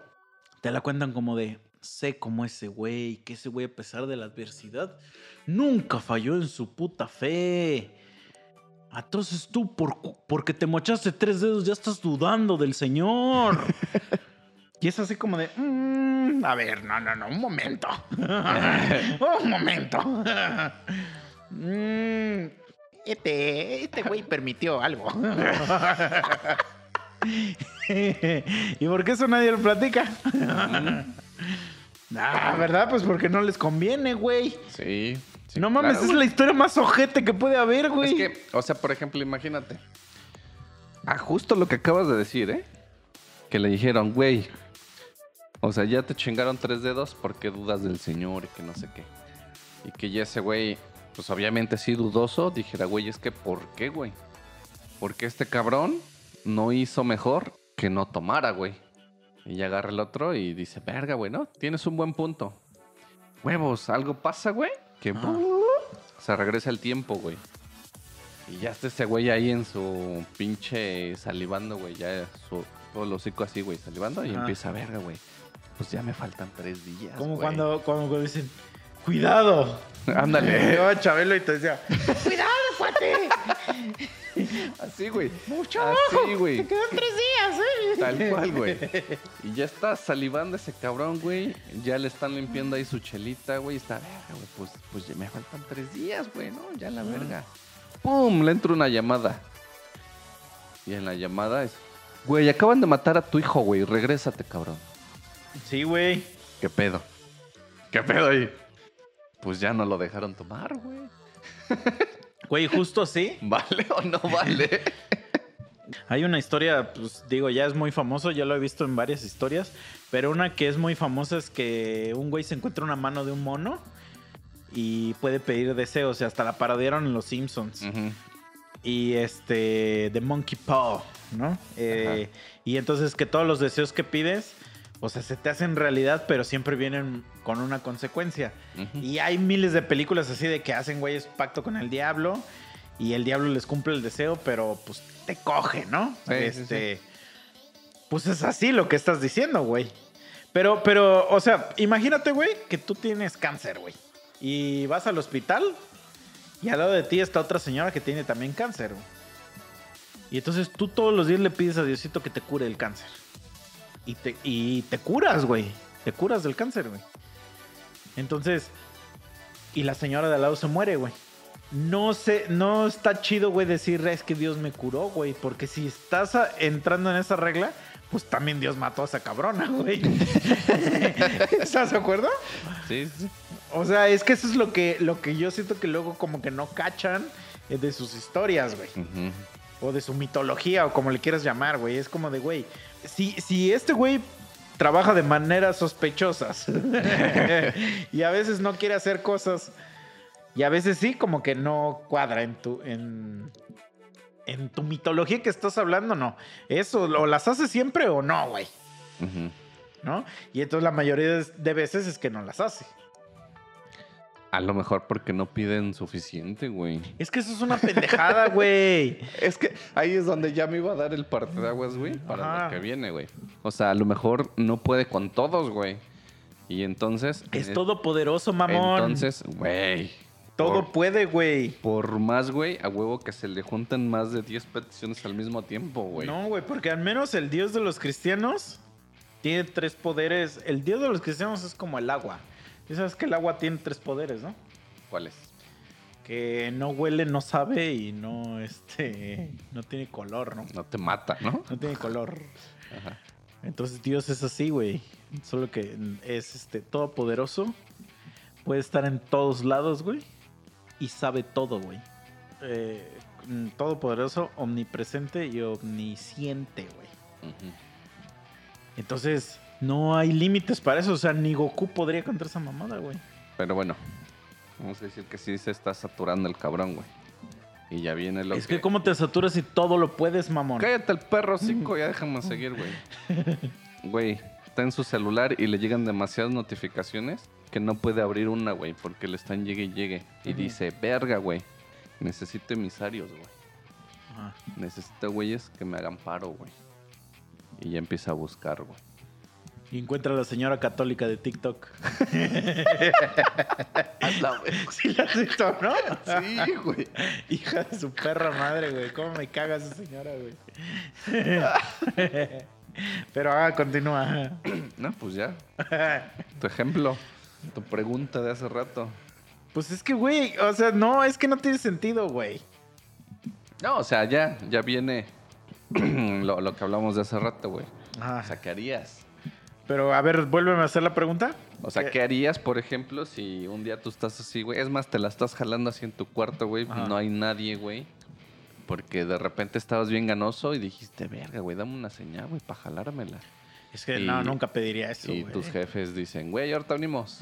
te la cuentan como de, sé como ese güey, que ese güey a pesar de la adversidad, nunca falló en su puta fe. Entonces tú, por, porque te mochaste tres dedos, ya estás dudando del Señor. *laughs* Y es así como de, "Mm, a ver, no, no, no, un momento. *laughs* un momento. *laughs* Mm, este, este güey permitió algo. *laughs* ¿Y por qué eso nadie lo platica? *laughs* ah, ¿verdad? Pues porque no les conviene, güey. Sí. sí, no mames, claro, es la historia más ojete que puede haber, güey. Es que, o sea, por ejemplo, imagínate. Ah, justo lo que acabas de decir, ¿eh? Que le dijeron, güey. O sea, ya te chingaron tres dedos porque dudas del Señor y que no sé qué. Y que ya ese güey, pues obviamente sí dudoso, dijera, güey, es que ¿por qué, güey? Porque este cabrón no hizo mejor que no tomara, güey. Y ya agarra el otro y dice, verga, güey, ¿no? Tienes un buen punto. Huevos, algo pasa, güey. Que Ajá. se regresa el tiempo, güey. Y ya está ese güey ahí en su pinche salivando, güey. Ya su, todo el hocico así, güey, salivando. Y empieza, verga, güey. Pues ya me faltan tres días. Como güey". cuando, cuando dicen, cuidado. Ándale. Chabelo y te decía, cuidado, cuate. Así, güey. Mucho Así, güey. Te quedan tres días, ¿eh? Tal cual, güey. Y ya está salivando ese cabrón, güey. Ya le están limpiando ahí su chelita, güey. Está, verga, güey. Pues, pues ya me faltan tres días, güey, ¿no? Ya la verga. ¡Pum! Le entra una llamada. Y en la llamada es, güey, acaban de matar a tu hijo, güey. Regrésate, cabrón. Sí, güey. ¿Qué pedo? ¿Qué pedo ahí? Pues ya no lo dejaron tomar, güey. *laughs* Güey, justo así. ¿Vale o no vale? *laughs* Hay una historia, pues digo, ya es muy famoso, ya lo he visto en varias historias, pero una que es muy famosa es que un güey se encuentra una mano de un mono y puede pedir deseos, y hasta la parodiaron en Los Simpsons. Y este, The Monkey Paw, ¿no? Eh, y entonces que todos los deseos que pides, o sea, se te hacen realidad, pero siempre vienen con una consecuencia. Y hay miles de películas así de que hacen güeyes pacto con el diablo y el diablo les cumple el deseo, pero pues te coge, ¿no? Sí, sí, este, Pues es así lo que estás diciendo, güey. Pero, pero, o sea, imagínate, güey, que tú tienes cáncer, güey. Y vas al hospital y al lado de ti está otra señora que tiene también cáncer, güey. Y entonces tú todos los días le pides a Diosito que te cure el cáncer. Y te, y te curas, güey. Te curas del cáncer, güey. Entonces, y la señora de al lado se muere, güey. No sé, no está chido, güey, decir es que Dios me curó, güey. Porque si estás a- entrando en esa regla, pues también Dios mató a esa cabrona, güey. *laughs* ¿Estás de acuerdo? Sí, sí. O sea, es que eso es lo que, lo que yo siento que luego como que no cachan eh, de sus historias, güey. O de su mitología, o como le quieras llamar, güey. Es como de, güey, si, si este güey trabaja de maneras sospechosas *laughs* y a veces no quiere hacer cosas y a veces sí, como que no cuadra en tu, en, en tu mitología que estás hablando, no. Eso, o las hace siempre o no, güey. ¿No? Y entonces la mayoría de veces es que no las hace. A lo mejor porque no piden suficiente, güey. Es que eso es una pendejada, güey. *laughs* Es que ahí es donde ya me iba a dar el parteaguas, güey, para Ajá. lo que viene, güey. O sea, a lo mejor no puede con todos, güey. Y entonces... Es eh, todopoderoso, mamón. Entonces, güey. Todo por- puede, güey. Por más, güey, a huevo que se le juntan más de 10 peticiones al mismo tiempo, güey. No, güey, porque al menos el dios de los cristianos tiene tres poderes. El dios de los cristianos es como el agua. Y sabes que el agua tiene tres poderes, ¿no? ¿Cuáles? Que no huele, no sabe y no, este, no tiene color, ¿no? No te mata, ¿no? No tiene color. Ajá. Entonces Dios es así, güey. Solo que es este todopoderoso. Puede estar en todos lados, güey. Y sabe todo, güey. Eh, todopoderoso, omnipresente y omnisciente, güey. Entonces, No hay límites para eso. O sea, ni Goku podría contra esa mamada, güey. Pero bueno, vamos a decir que sí se está saturando el cabrón, güey. Y ya viene lo Es que, ¿cómo te saturas si todo lo puedes, mamón? Cállate el perro, cinco, *laughs* ya déjame seguir, güey. Güey, está en su celular y le llegan demasiadas notificaciones que no puede abrir una, güey, porque le están llegue y llegue. Y dice, verga, güey, necesito emisarios, güey. Ajá. Necesito güeyes que me hagan paro, güey. Y ya empieza a buscar, güey. Y encuentra a la señora católica de TikTok. *laughs* Sí la has visto, ¿no? Sí, güey. Hija de su perra madre, güey. ¿Cómo me caga esa señora, güey? *laughs* Pero ah, continúa. No, pues ya. Tu ejemplo, tu pregunta de hace rato. Pues es que, güey, o sea, no, es que no tiene sentido, güey. No, o sea, ya, ya viene *clears throat* lo, lo que hablamos de hace rato, güey. Ah, O sea, ¿qué harías? Pero a ver, vuélveme a hacer la pregunta. O sea, ¿qué harías, por ejemplo, si un día tú estás así, güey? Es más, te la estás jalando así en tu cuarto, güey. Ajá. No hay nadie, güey. Porque de repente estabas bien ganoso y dijiste, verga, güey, dame una señal, güey, para jalármela. Es que Y- no, nunca pediría eso, y tus jefes dicen, güey, ahorita venimos.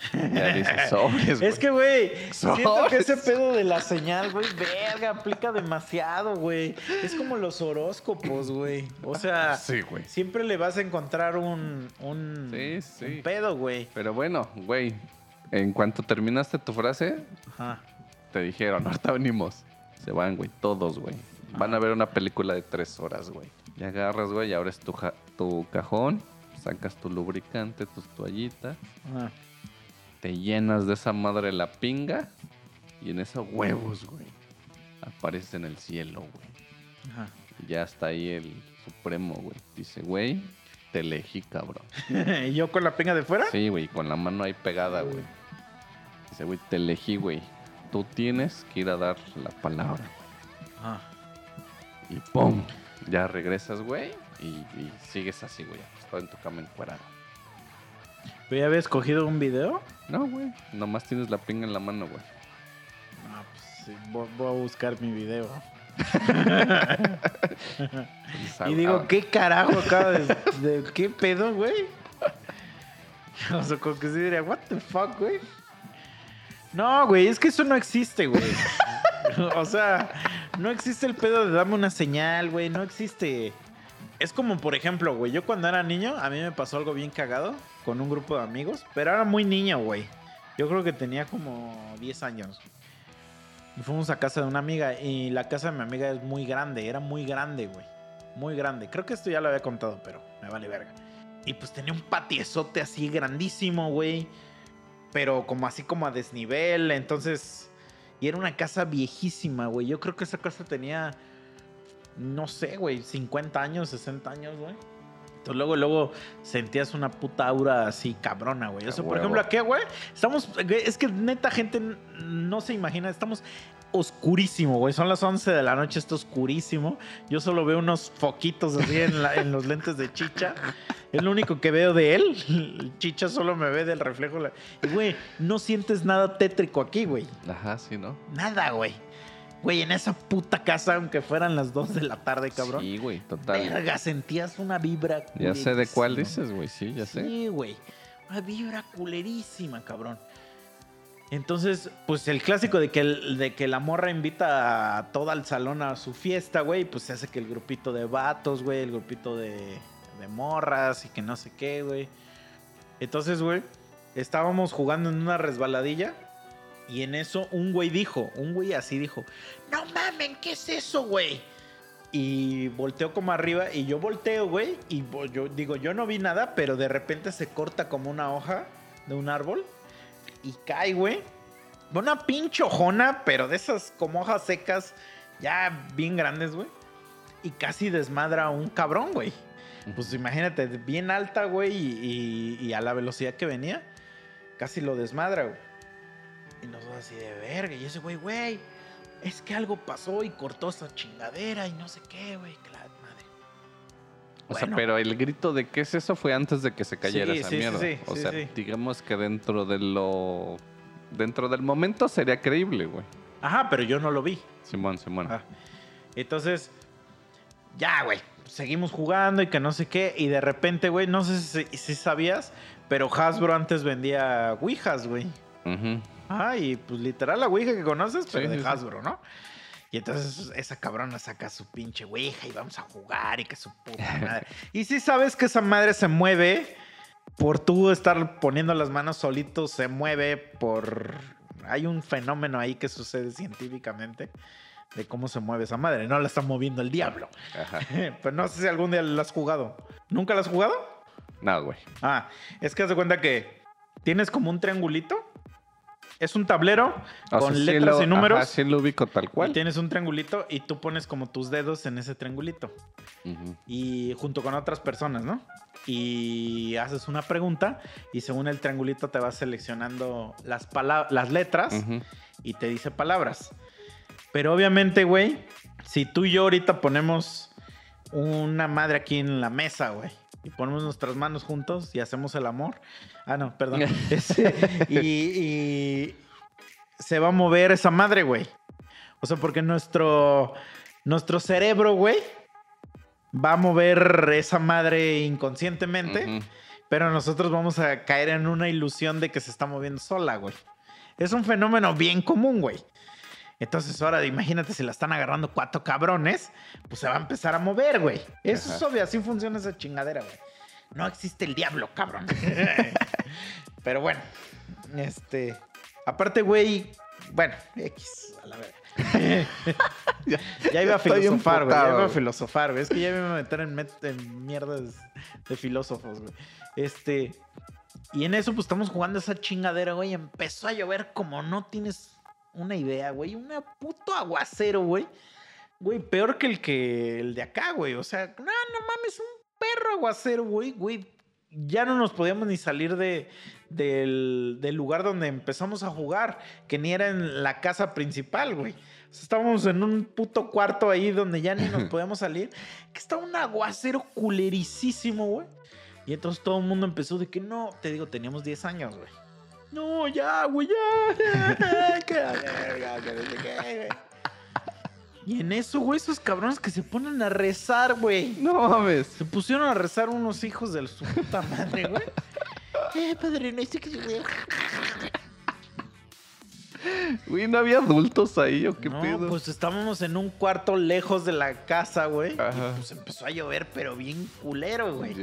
*laughs* Ya dices, *laughs* sobres, güey. Es que, güey, siento que ese pedo de la señal, güey, verga, aplica demasiado, güey. Es como los horóscopos, güey. O sea, *laughs* Sí, siempre le vas a encontrar un, un, Sí, sí. un pedo, güey. Pero bueno, güey, en cuanto terminaste tu frase, Ajá. te dijeron, ahorita venimos. Se van, güey, todos, güey. Van a ver una película de tres horas, güey. Y agarras, güey, y abres tu, ja- tu cajón, sacas tu lubricante, tus toallitas, Ajá. Te llenas de esa madre la pinga y en esos huevos, güey, aparece en el cielo, güey. Ajá. Y Ya está ahí el supremo, güey. Dice, güey, te elegí, cabrón. *laughs* ¿Y yo con la pinga de fuera? Sí, güey, con la mano ahí pegada, güey. Dice, güey, te elegí, güey. Tú tienes que ir a dar la palabra, güey. Ajá. Y ¡pum! Ya regresas, güey. Y, y sigues así, güey. Acostado en tu cama encuerado. ¿Pero ya habías cogido un video? No, güey. Nomás tienes la pinga en la mano, güey. No, pues sí, voy, voy a buscar mi video. *laughs* Y digo, ¿qué carajo acaba de, de- ¿Qué pedo, güey? *laughs* O sea, como que sí diría, ¿What the fuck, güey? No, güey, es que eso no existe, güey. *laughs* o sea, no existe el pedo de darme una señal, güey. No existe. Es como, por ejemplo, güey, yo cuando era niño, a mí me pasó algo bien cagado con un grupo de amigos, pero era muy niño, güey. Yo creo que tenía como 10 años. Y fuimos a casa de una amiga y la casa de mi amiga es muy grande, era muy grande, güey. Muy grande. Creo que esto ya lo había contado, pero me vale verga. Y pues tenía un patiezote así grandísimo, güey. Pero como así como a desnivel, entonces... Y era una casa viejísima, güey. Yo creo que esa casa tenía, no sé, güey, 50 años, 60 años, güey. Entonces luego, luego sentías una puta aura así cabrona, güey. O A sea, por ejemplo, aquí, güey, estamos, es que neta gente no se imagina, estamos oscurísimo, güey. Son las 11 de la noche, está oscurísimo. Yo solo veo unos foquitos así en, la- en los lentes de Chicha. Es lo único que veo de él. Chicha solo me ve del reflejo. Y, güey, no sientes nada tétrico aquí, güey. Ajá, sí, ¿no? Nada, güey. Güey, en esa puta casa, aunque fueran las 2 de la tarde, cabrón. Sí, güey, total. Verga, sentías una vibra. Ya sé de cuál culerísima. dices, güey. Sí, ya sé. Sí, güey. Una vibra culerísima, cabrón. Entonces, pues el clásico de que, el- de que la morra invita a todo el salón a su fiesta, güey, pues se hace que el grupito de vatos, güey, el grupito de, de morras y que no sé qué, güey. Entonces, güey, estábamos jugando en una resbaladilla y en eso un güey dijo, un güey así dijo, no mamen, ¿qué es eso, güey? Y volteó como arriba y yo volteo, güey, y yo digo, yo no vi nada, pero de repente se corta como una hoja de un árbol y cae, güey. Una pinche hojona, pero de esas como hojas secas, ya bien grandes, güey. Y casi desmadra a un cabrón, güey. Pues imagínate, bien alta, güey, y, y- y a la velocidad que venía, casi lo desmadra, güey. Y nosotros así de verga. Y ese güey, güey, es que algo pasó y cortó esa chingadera y no sé qué, güey. que la madre. O sea, pero el grito de qué es eso fue antes de que se cayera Sí, esa sí, mierda. sí, o sea, digamos que dentro de lo. Dentro del momento sería creíble, güey. Ajá, pero yo no lo vi. Simón, Simón. Ah. Entonces, ya, güey, seguimos jugando y que no sé qué. Y de repente, güey, no sé si, si sabías, pero Hasbro antes vendía Ouijas, güey. Ujú. Ah, y pues literal la Ouija que conoces, pero Sí, de. Hasbro, ¿no? Y entonces esa cabrona saca su pinche Ouija y vamos a jugar y que su puta *laughs* madre. y si sabes que esa madre se mueve por tú estar poniendo las manos solito, se mueve por... Hay un fenómeno ahí que sucede científicamente de cómo se mueve esa madre. No la está moviendo el diablo. Ajá. *laughs* Pero no sé si algún día la has jugado. ¿Nunca la has jugado? No, güey. Ah, es que haz de cuenta que tienes como un triangulito. Es un tablero O con sea, sí letras lo- y números. Ajá, sí lo ubico tal Y cual. tienes un triangulito y tú pones como tus dedos en ese triangulito. Y junto con otras personas, ¿no? Y haces una pregunta y según el triangulito te vas seleccionando las, las letras y te dice palabras. Pero obviamente, güey, si tú y yo ahorita ponemos una madre aquí en la mesa, güey, y ponemos nuestras manos juntos y hacemos el amor. Ah, no, perdón. *laughs* *laughs* Ese- y, y se va a mover esa madre, güey. O sea, porque nuestro, nuestro cerebro, güey, va a mover esa madre inconscientemente. Pero nosotros vamos a caer en una ilusión de que se está moviendo sola, güey. Es un fenómeno bien común, güey. Entonces, ahora imagínate si la están agarrando cuatro cabrones, pues se va a empezar a mover, güey. Eso es obvio, así funciona esa chingadera, güey. No existe el diablo, cabrón. *laughs* Pero bueno, este. Aparte, güey. Bueno, X, a la verga. *laughs* ya, iba a filosofar, güey. Ya iba a filosofar, güey. Es que ya me iba a meter en, met- en mierdas de filósofos, güey. Este. Y en eso, pues estamos jugando esa chingadera, güey. Empezó a llover como no tienes una idea, güey. Una puto aguacero, güey. Güey, peor que el que el de acá, güey. O sea, no, no mames, un perro aguacero, güey, güey. Ya no nos podíamos ni salir de, del, del lugar donde empezamos a jugar, que ni era en la casa principal, güey. O sea, estábamos en un puto cuarto ahí donde ya ni nos podíamos salir. Que estaba un aguacero culericísimo, güey. Y entonces todo el mundo empezó de que no, te digo, teníamos 10 años, güey. No, ya, güey, ya. *laughs* que la verga, que no sé qué, güey. Y en eso, güey, esos cabrones que se ponen a rezar, güey. No mames. Se pusieron a rezar unos hijos de su puta madre, güey. *laughs* Eh, padre, no sé qué. Güey, ¿no había adultos ahí o qué no, pedo? pues estábamos en un cuarto lejos de la casa, güey. Y pues empezó a llover, pero bien culero, güey.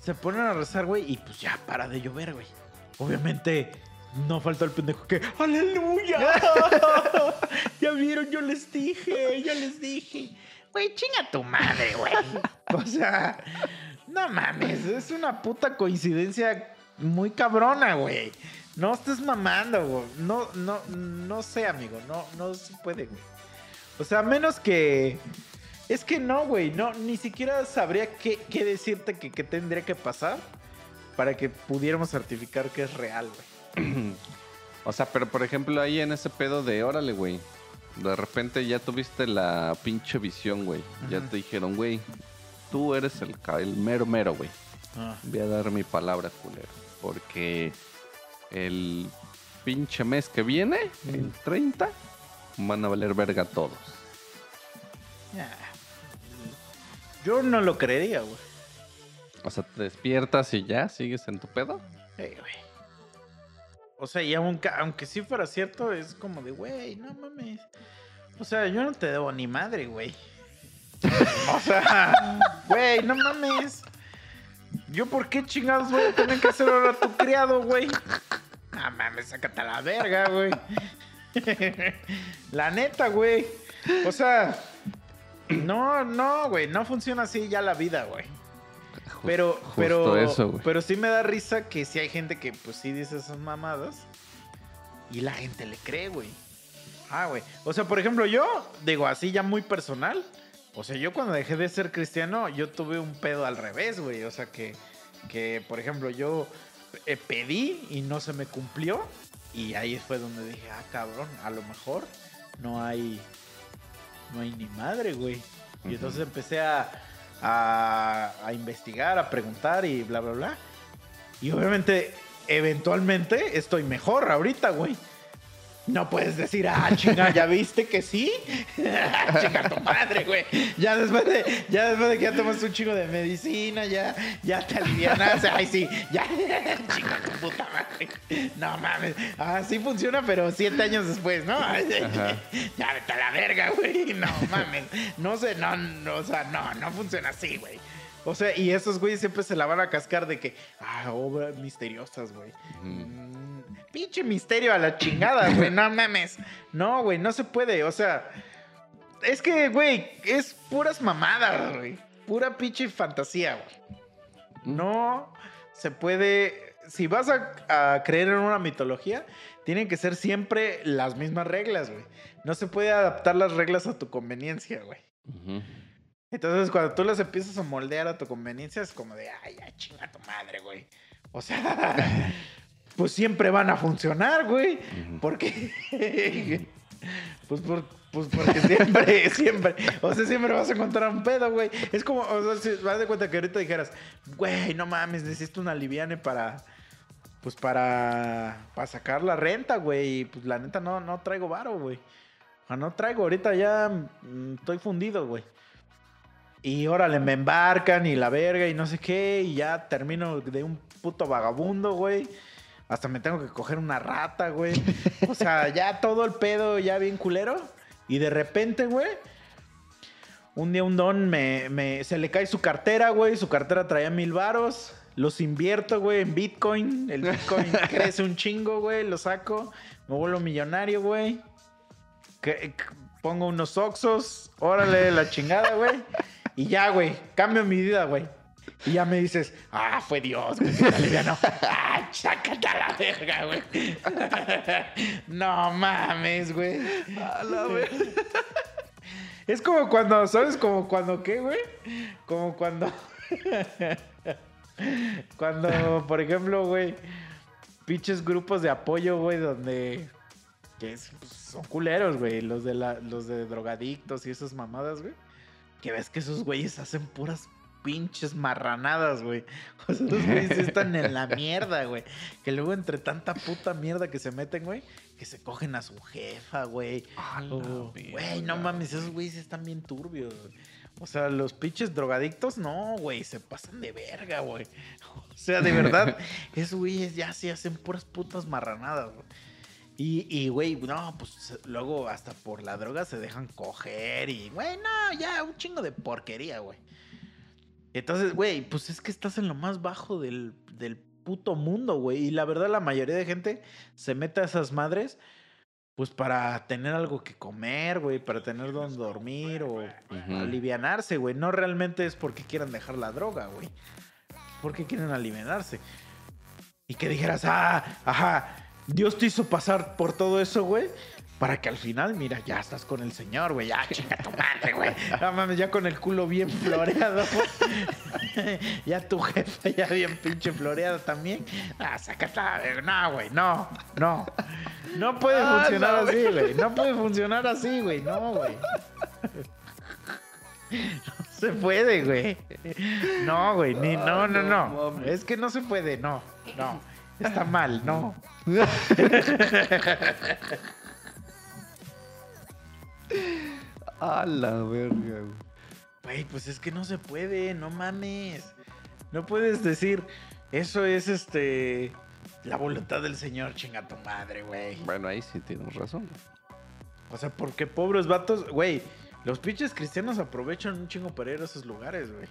Se ponen a rezar, güey, y pues ya para de llover, güey. Obviamente, no faltó el pendejo que ¡Aleluya! *laughs* ya vieron, yo les dije, ya les dije. Güey, chinga tu madre, güey. o sea, no mames, es una puta coincidencia muy cabrona, güey. No estés mamando, güey. No, no, no sé, amigo. No, no se puede, güey. O sea, menos que. Es que no, güey. No, ni siquiera sabría qué, qué decirte que, que tendría que pasar para que pudiéramos certificar que es real, güey. *clears throat* O sea, pero por ejemplo, ahí en ese pedo de órale, güey. De repente ya tuviste la pinche visión, güey. Ya te dijeron, güey, tú eres el, el mero mero, güey. Ah, Voy a dar mi palabra, culero. Porque el pinche mes que viene, el 30, van a valer verga todos. Yo no lo creería, güey. O sea, te despiertas y ya sigues en tu pedo. Ey, güey. O sea, y aunque, aunque sí fuera cierto, es como de, güey, no mames. O sea, yo no te debo ni madre, güey. o sea, *laughs* güey, no mames. ¿Yo por qué chingados voy a tener que hacer ahora tu criado, güey? No mames, sácate a la verga, güey. la neta, güey. O sea, no, no, güey, no funciona así ya la vida, güey. Pero, pero, eso, güey. pero sí me da risa que sí hay gente que pues sí dice esas mamadas y la gente le cree, güey. Ah, güey. O sea, por ejemplo, yo digo así ya muy personal. O sea, yo cuando dejé de ser cristiano, yo tuve un pedo al revés, güey. O sea, que, que por ejemplo, yo eh, pedí y no se me cumplió. Y ahí fue donde dije, ah, cabrón, a lo mejor no hay, no hay ni madre, güey. Y Ujú. entonces empecé a, a, investigar, a preguntar y bla, bla, bla. Y obviamente, eventualmente, estoy mejor ahorita, güey. No puedes decir, ah, chinga, ¿ya viste que sí? *laughs* chinga tu madre, güey. Ya después de, ya después de que ya tomas un chingo de medicina, ya, ya te alivianas. Ay, sí, ya, *laughs* chinga tu puta madre. No mames. Así funciona, pero siete años después, ¿no? ya vete a la verga, güey. No mames. No sé, no, no, o sea, no, no funciona así, güey. O sea, y esos güeyes siempre se la van a cascar de que, ah, obras misteriosas, güey. Mm, pinche misterio a la chingada, güey. No mames. No, güey, no se puede. O sea, es que, güey, es puras mamadas, güey. Pura pinche fantasía, güey. No se puede. Si vas a, creer en una mitología, tienen que ser siempre las mismas reglas, güey. No se puede adaptar las reglas a tu conveniencia, güey. Entonces, cuando tú las empiezas a moldear a tu conveniencia, es como de, ay, ya chinga tu madre, güey. O sea, *laughs* pues siempre van a funcionar, güey. Porque. *laughs* pues, por, pues porque siempre, *laughs* siempre. O sea, siempre vas a encontrar un pedo, güey. Es como, o sea, si vas de cuenta que ahorita dijeras, güey, no mames, necesito una liviane para. Pues para. Para sacar la renta, güey. Y pues la neta no, no traigo varo, güey. O sea, no traigo. Ahorita ya mm, estoy fundido, güey. Y órale, me embarcan y la verga y no sé qué. Y ya termino de un puto vagabundo, güey. Hasta me tengo que coger una rata, güey. *laughs* O sea, ya todo el pedo ya bien culero. Y de repente, güey. Un día un don me, se le cae su cartera, güey. Su cartera traía mil varos. Los invierto, güey, en Bitcoin. El Bitcoin *laughs* crece un chingo, güey. Lo saco. Me vuelvo millonario, güey. Pongo unos oxos. Órale, la chingada, güey. Y ya, güey, cambio mi vida, güey. Y ya me dices, ah, fue Dios, güey, no. *laughs* Ah, chácate a la verga, güey. *laughs* no mames, güey. A la verga. Es como cuando, ¿sabes? Como cuando, ¿qué, güey? Como cuando. *laughs* cuando, por ejemplo, güey, pinches grupos de apoyo, güey, donde. Que pues, son culeros, güey. Los de, la, los de drogadictos y esas mamadas, güey que ves que esos güeyes hacen puras pinches marranadas, güey. *laughs* O sea, los güeyes están en la mierda, güey. Que luego entre tanta puta mierda que se meten, güey, que se cogen a su jefa, güey. Güey, no mames, esos güeyes están bien turbios, güey. O sea, los pinches drogadictos, no, güey, se pasan de verga, güey. *laughs* O sea, de verdad, *laughs* esos güeyes ya se hacen puras putas marranadas, güey. Y, güey, no, pues luego hasta por la droga se dejan coger y, güey, no, ya, un chingo de porquería, güey. Entonces, güey, pues es que estás en lo más bajo del, del puto mundo, güey. Y la verdad, la mayoría de gente se mete a esas madres, pues para tener algo que comer, güey, para tener donde dormir o alivianarse, güey. No realmente es porque quieran dejar la droga, güey. Porque quieren alivianarse. Y que dijeras, ah, ajá, Dios te hizo pasar por todo eso, güey. Para que al final, mira, ya estás con el Señor, güey. Ya, chinga tu madre, güey. No mames, ya con el culo bien floreado. *laughs* ya tu jefe ya bien pinche floreado también. Ah, sácata. No, güey, no, no. No puede ah, funcionar así, güey. No puede funcionar así, güey. No, güey. No se puede, güey. No, güey. Ni, no, no, no. Es que no se puede, no, no. Está mal, no. *laughs* A la verga, güey. pues es que no se puede, no mames. No puedes decir, eso es este. La voluntad del Señor, chinga tu madre, güey. Bueno, ahí sí tienes razón. O sea, porque pobres vatos, güey. Los pinches cristianos aprovechan un chingo para ir a esos lugares, güey.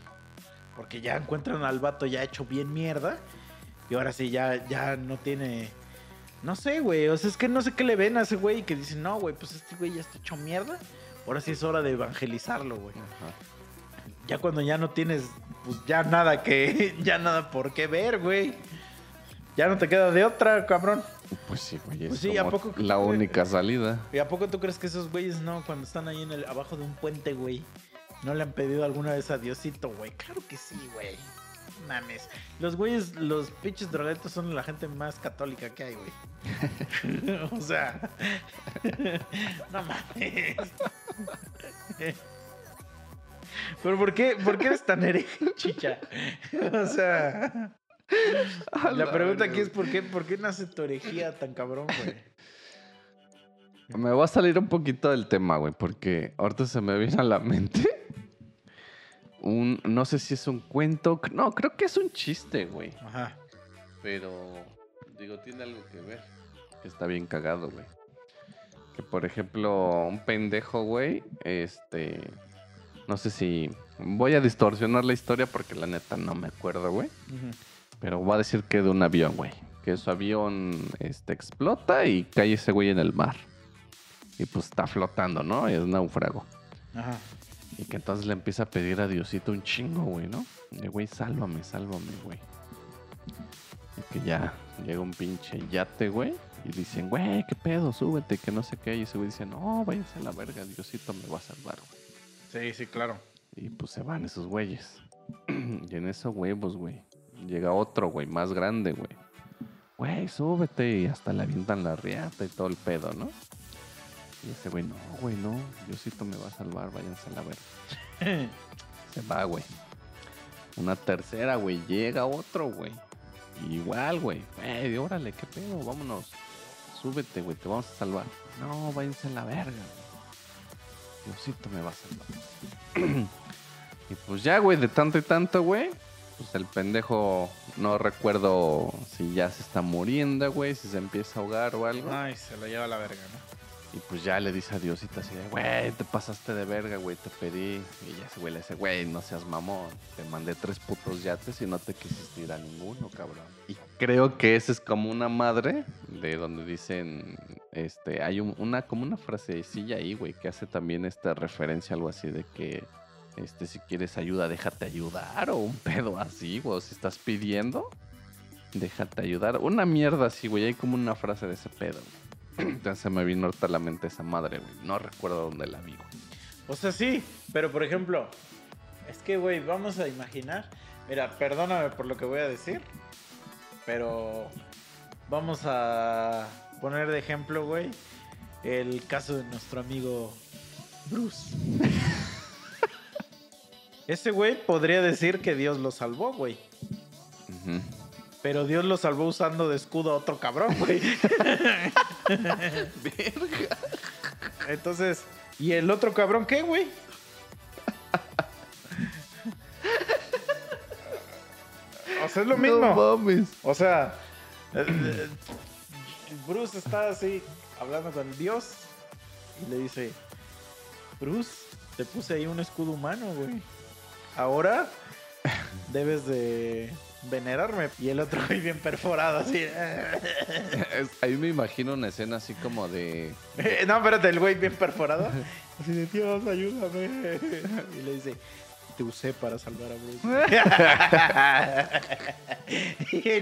Porque ya encuentran al vato ya hecho bien mierda. Y ahora sí, ya, ya no tiene no sé, güey. O sea, es que no sé qué le ven a ese güey que dicen, no, güey, pues este güey ya está hecho mierda. Ahora sí es hora de evangelizarlo, güey. Ya cuando ya no tienes, pues ya nada que, *laughs* ya nada por qué ver, güey. Ya no te queda de otra, cabrón. Pues sí, güey. Pues sí, ¿a poco la única salida. ¿Y a poco tú crees que esos güeyes no, cuando están ahí en el, abajo de un puente, güey, no le han pedido alguna vez a Diosito, güey? Claro que sí, güey mames. Los güeyes, los pinches drogadictos son la gente más católica que hay, güey. *laughs* *laughs* o sea, *laughs* no mames. Pero ¿por qué, ¿por qué eres tan hereje, chicha? o sea, la pregunta aquí es ¿por qué, ¿por qué nace tu herejía tan cabrón, güey? Me voy a salir un poquito del tema, güey, porque ahorita se me viene a la mente un, no sé si es un cuento, no, creo que es un chiste, güey. Ajá. Pero, digo, tiene algo que ver. Que está bien cagado, güey. Que, por ejemplo, un pendejo, güey, este, no sé si, voy a distorsionar la historia porque la neta no me acuerdo, güey. Pero voy a decir que de un avión, güey. Que su avión este, explota y cae ese güey en el mar. Y pues está flotando, ¿no? Es náufrago. Ajá. Y que entonces le empieza a pedir a Diosito un chingo, güey, ¿no? De güey, sálvame, sálvame, güey. Y que ya llega un pinche yate, güey. Y dicen, güey, qué pedo, súbete, que no sé qué. Y ese güey dice, no, váyanse a la verga, Diosito me va a salvar, güey. Sí, sí, claro. Y pues se van esos güeyes. *clears throat* y en esos huevos, güey. Llega otro, güey, más grande, güey. Güey, súbete y hasta le avientan la riata y todo el pedo, ¿no? Y ese güey, no, güey, no. Diosito me va a salvar, váyanse a la verga. *laughs* Se va, güey. Una tercera, güey. Llega otro, güey. Igual, güey. Güey, órale, qué pedo, vámonos. Súbete, güey, te vamos a salvar. No, váyanse a la verga, güey. Diosito me va a salvar. *clears throat* y pues ya, güey, de tanto y tanto, güey. Pues el pendejo, no recuerdo si ya se está muriendo, güey, si se empieza a ahogar o algo. Ay, se lo lleva a la verga, ¿no? Y pues ya le dice a Diosito así de, güey, te pasaste de verga, güey, te pedí. Y ya ese güey le güey, no seas mamón. Te mandé tres putos yates y no te quisiste ir a ninguno, cabrón. Y creo que esa es como una madre de donde dicen, este, hay un- una, como una frasecilla ahí, güey, que hace también esta referencia, algo así de que, este, si quieres ayuda, déjate ayudar o un pedo así, güey, si estás pidiendo, déjate ayudar. Una mierda así, güey, hay como una frase de ese pedo, güey. *clears throat* Ya se me vino ahorita a la mente esa madre, güey. No recuerdo dónde la vi, güey. O sea, sí, pero por ejemplo, es que, güey, vamos a imaginar. Mira, perdóname por lo que voy a decir, pero vamos a poner de ejemplo, güey, el caso de nuestro amigo Bruce. *laughs* Ese güey podría decir que Dios lo salvó, güey. Ujú. Pero Dios lo salvó usando de escudo a otro cabrón, güey. *laughs* Entonces, ¿y el otro cabrón qué, güey? O sea, es lo mismo. No mames. O sea, eh, eh, Bruce está así hablando con Dios y le dice, Bruce, te puse ahí un escudo humano, güey. Ahora debes de venerarme. Y el otro güey bien perforado, así. Ahí me imagino una escena así como de. no, espérate, el güey bien perforado. Así de, Dios, ayúdame. Y le dice, te usé para salvar a Bruce.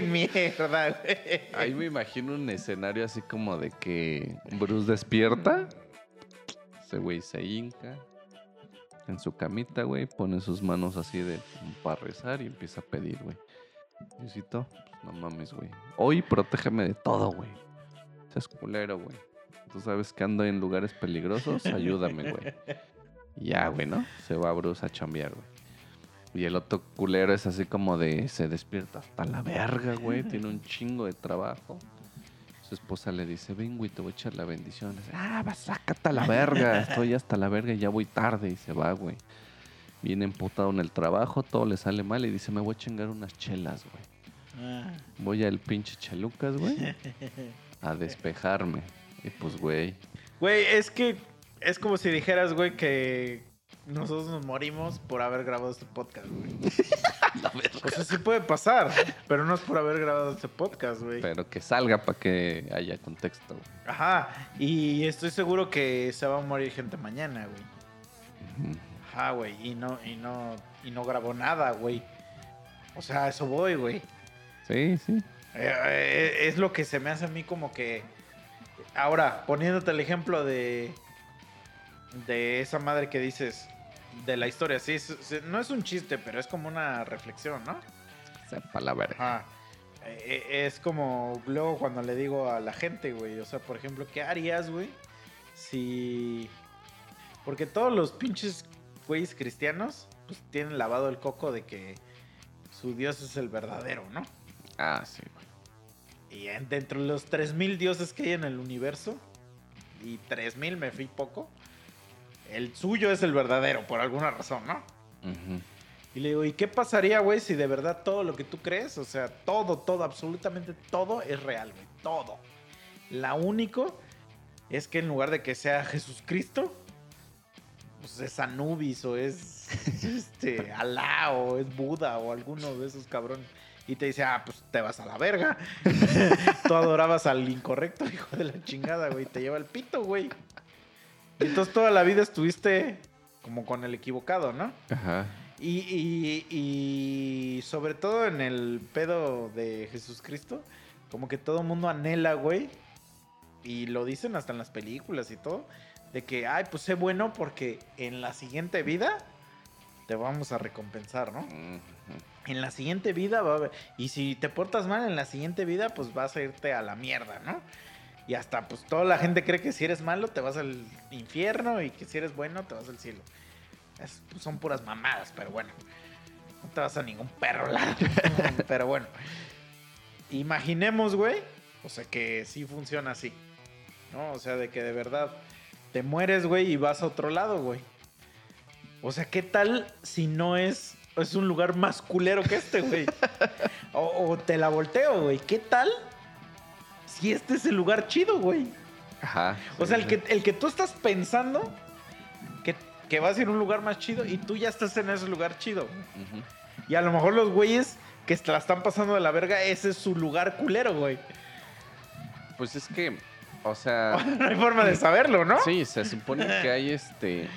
*laughs* Mierda, güey. Ahí me imagino un escenario así como de que Bruce despierta. Ese güey se hinca en su camita, güey. Pone sus manos así de para rezar y empieza a pedir, güey. Diosito, pues, no mames, güey. Hoy protégeme de todo, güey. Seas culero, güey. Tú sabes que ando en lugares peligrosos. Ayúdame, güey. Ya, güey, ¿no? Se va Bruce a chambear, güey. Y el otro culero es así como de se despierta hasta la verga, güey. Tiene un chingo de trabajo. Su esposa le dice, ven, güey, te voy a echar la bendición. Ah, va, sácate a la verga. Estoy hasta la verga y ya voy tarde. Y se va, güey. Viene emputado en el trabajo, todo le sale mal y dice, me voy a chingar unas chelas, güey. Ah. Voy al pinche Chalucas, güey, *laughs* a despejarme. Y pues, güey, Güey, es que es como si dijeras, güey, que nosotros nos morimos por haber grabado este podcast, güey. *laughs* O sea, sí puede pasar, pero no es por haber grabado este podcast, güey. pero que salga para que haya contexto. güey. Ajá, y estoy seguro que se va a morir gente mañana, güey. Ujú. Ajá, güey, y no, y no, y no grabó nada, güey. O sea, a eso voy, güey. Sí, sí. Eh, eh, es lo que se me hace a mí como que. Ahora, poniéndote el ejemplo de. De esa madre que dices. De la historia, sí, es- no es un chiste, pero es como una reflexión, ¿no? Sepa la verga. Ajá. Eh, es como luego cuando le digo a la gente, güey. O sea, por ejemplo, ¿qué harías, güey? Si. Porque todos los pinches güeyes cristianos, pues tienen lavado el coco de que su Dios es el verdadero, ¿no? Ah, sí. Y en- dentro de los 3000 dioses que hay en el universo, y 3000 me fui poco. El suyo es el verdadero, por alguna razón, ¿no? Y le digo, ¿y qué pasaría, güey, si de verdad todo lo que tú crees, o sea, todo, todo, absolutamente todo es real, güey? Todo. La único es que en lugar de que sea Jesucristo, pues es Anubis o es este, Alá o es Buda o alguno de esos cabrones. Y te dice, ah, pues te vas a la verga. *laughs* Tú adorabas al incorrecto, hijo de la chingada, güey. Te lleva el pito, güey. Y entonces toda la vida estuviste como con el equivocado, ¿no? Ajá. Y, y- y sobre todo en el pedo de Jesucristo, como que todo mundo anhela, güey. Y lo dicen hasta en las películas y todo. De que, ay, pues sé bueno porque en la siguiente vida te vamos a recompensar, ¿no? En la siguiente vida va a haber... Y si te portas mal en la siguiente vida, pues vas a irte a la mierda, ¿no? Y hasta, pues toda la gente cree que si eres malo te vas al infierno y que si eres bueno te vas al cielo. Es- pues, son puras mamadas, pero bueno. No te vas a ningún perro lado. *laughs* pero bueno. Imaginemos, güey. O sea, que sí funciona así. ¿No? O sea, de que de verdad te mueres, güey, y vas a otro lado, güey. O sea, ¿qué tal si no es, es un lugar más culero que este, güey? *laughs* o, o te la volteo, güey. ¿Qué tal si este es el lugar chido, güey? Ajá. O sea, el que, el que tú estás pensando que, que vas a ir a un lugar más chido y tú ya estás en ese lugar chido. Y a lo mejor los güeyes que se la están pasando de la verga, ese es su lugar culero, güey. Pues es que, o sea, *laughs* no hay forma de saberlo, ¿no? sí, se supone que hay este.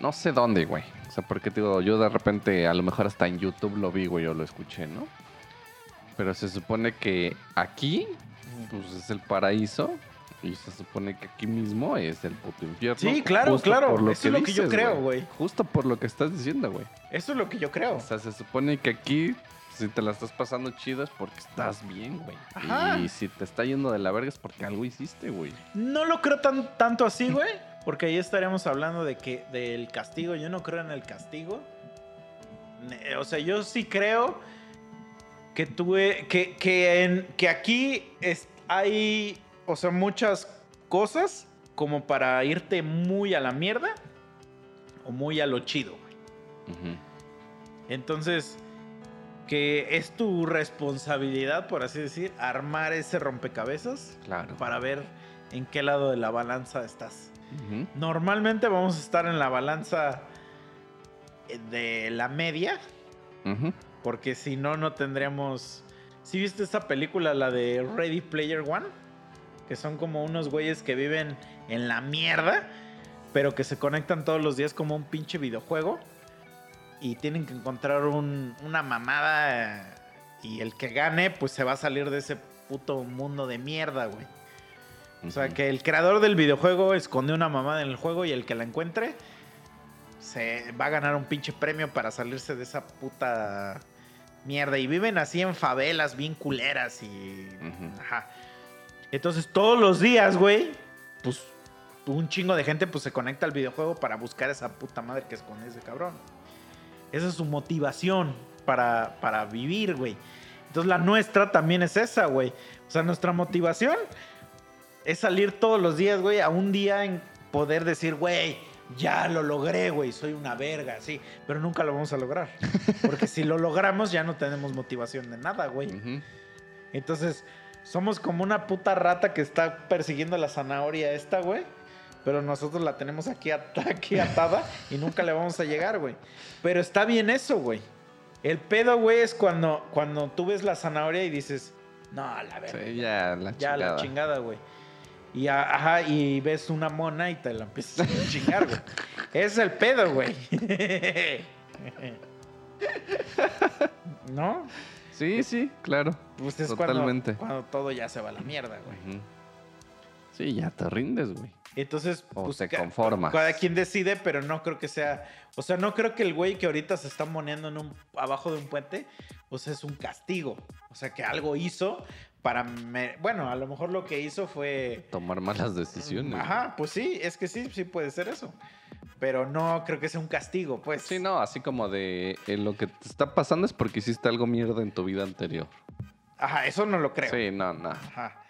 No sé dónde, güey. O sea, porque te digo, yo de repente, a lo mejor hasta en YouTube lo vi, güey, o lo escuché, ¿no? Pero se supone que aquí, pues es el paraíso. Y se supone que aquí mismo es el puto infierno. Sí, claro, Justo claro. por lo Eso es lo que yo creo, güey. Justo por lo que estás diciendo, güey. Eso es lo que yo creo. O sea, se supone que aquí, si te la estás pasando chido es porque estás bien, güey. Ajá. Y si te está yendo de la verga es porque algo hiciste, güey. No lo creo tan, tanto así, güey. Porque ahí estaríamos hablando de que del castigo. Yo no creo en el castigo. O sea, yo sí creo que tuve. Que, que, en, que aquí es- hay. O sea, muchas cosas como para irte muy a la mierda o muy a lo chido, güey. Entonces, que es tu responsabilidad, por así decir, armar ese rompecabezas Claro. para ver en qué lado de la balanza estás. Normalmente vamos a estar en la balanza eh, de la media, porque si no, no tendríamos... ¿Sí viste esta película, la de Ready Player One? Que son como unos güeyes que viven en la mierda, pero que se conectan todos los días como un pinche videojuego y tienen que encontrar un- una mamada eh, y el que gane pues se va a salir de ese puto mundo de mierda, güey. O sea, que el creador del videojuego esconde una mamada en el juego y el que la encuentre se va a ganar un pinche premio para salirse de esa puta mierda. Y viven así en favelas bien culeras y... Ajá. Entonces todos los días, güey, pues un chingo de gente pues se conecta al videojuego para buscar esa puta madre que esconde ese cabrón. Esa es su motivación para, para vivir, güey. Entonces la nuestra también es esa, güey. O sea, nuestra motivación es salir todos los días, güey, a un día en poder decir, güey, ya lo logré, güey, soy una verga, sí. Pero nunca lo vamos a lograr. *laughs* Porque si lo logramos ya no tenemos motivación de nada, güey. Entonces, somos como una puta rata que está persiguiendo la zanahoria esta, güey. Pero nosotros la tenemos aquí, at- *laughs* aquí atada y nunca le vamos a llegar, güey. Pero está bien eso, güey. El pedo, güey, es cuando, cuando tú ves la zanahoria y dices, no, la verga. Sí, ya la ya chingada. la chingada, güey. Y, ajá, y ves una mona y te la empiezas a *laughs* chingar, güey. Es el pedo, güey. ¿No? Sí, sí, claro. Pues es Totalmente. Cuando, cuando todo ya se va a la mierda, güey. Sí, ya te rindes, güey. Entonces, O pues, te ca- conformas. Cada quien decide, pero no creo que sea. O sea, no creo que el güey que ahorita se está moneando en un, abajo de un puente, pues es un castigo. O sea, que algo hizo para. me- bueno, a lo mejor lo que hizo fue. Tomar malas decisiones. Ajá, pues sí, es que sí, sí puede ser eso. Pero no creo que sea un castigo, pues. Sí, no, así como de eh, lo que te está pasando es porque hiciste algo mierda en tu vida anterior. Ajá, eso no lo creo. Sí, no, no. Ajá.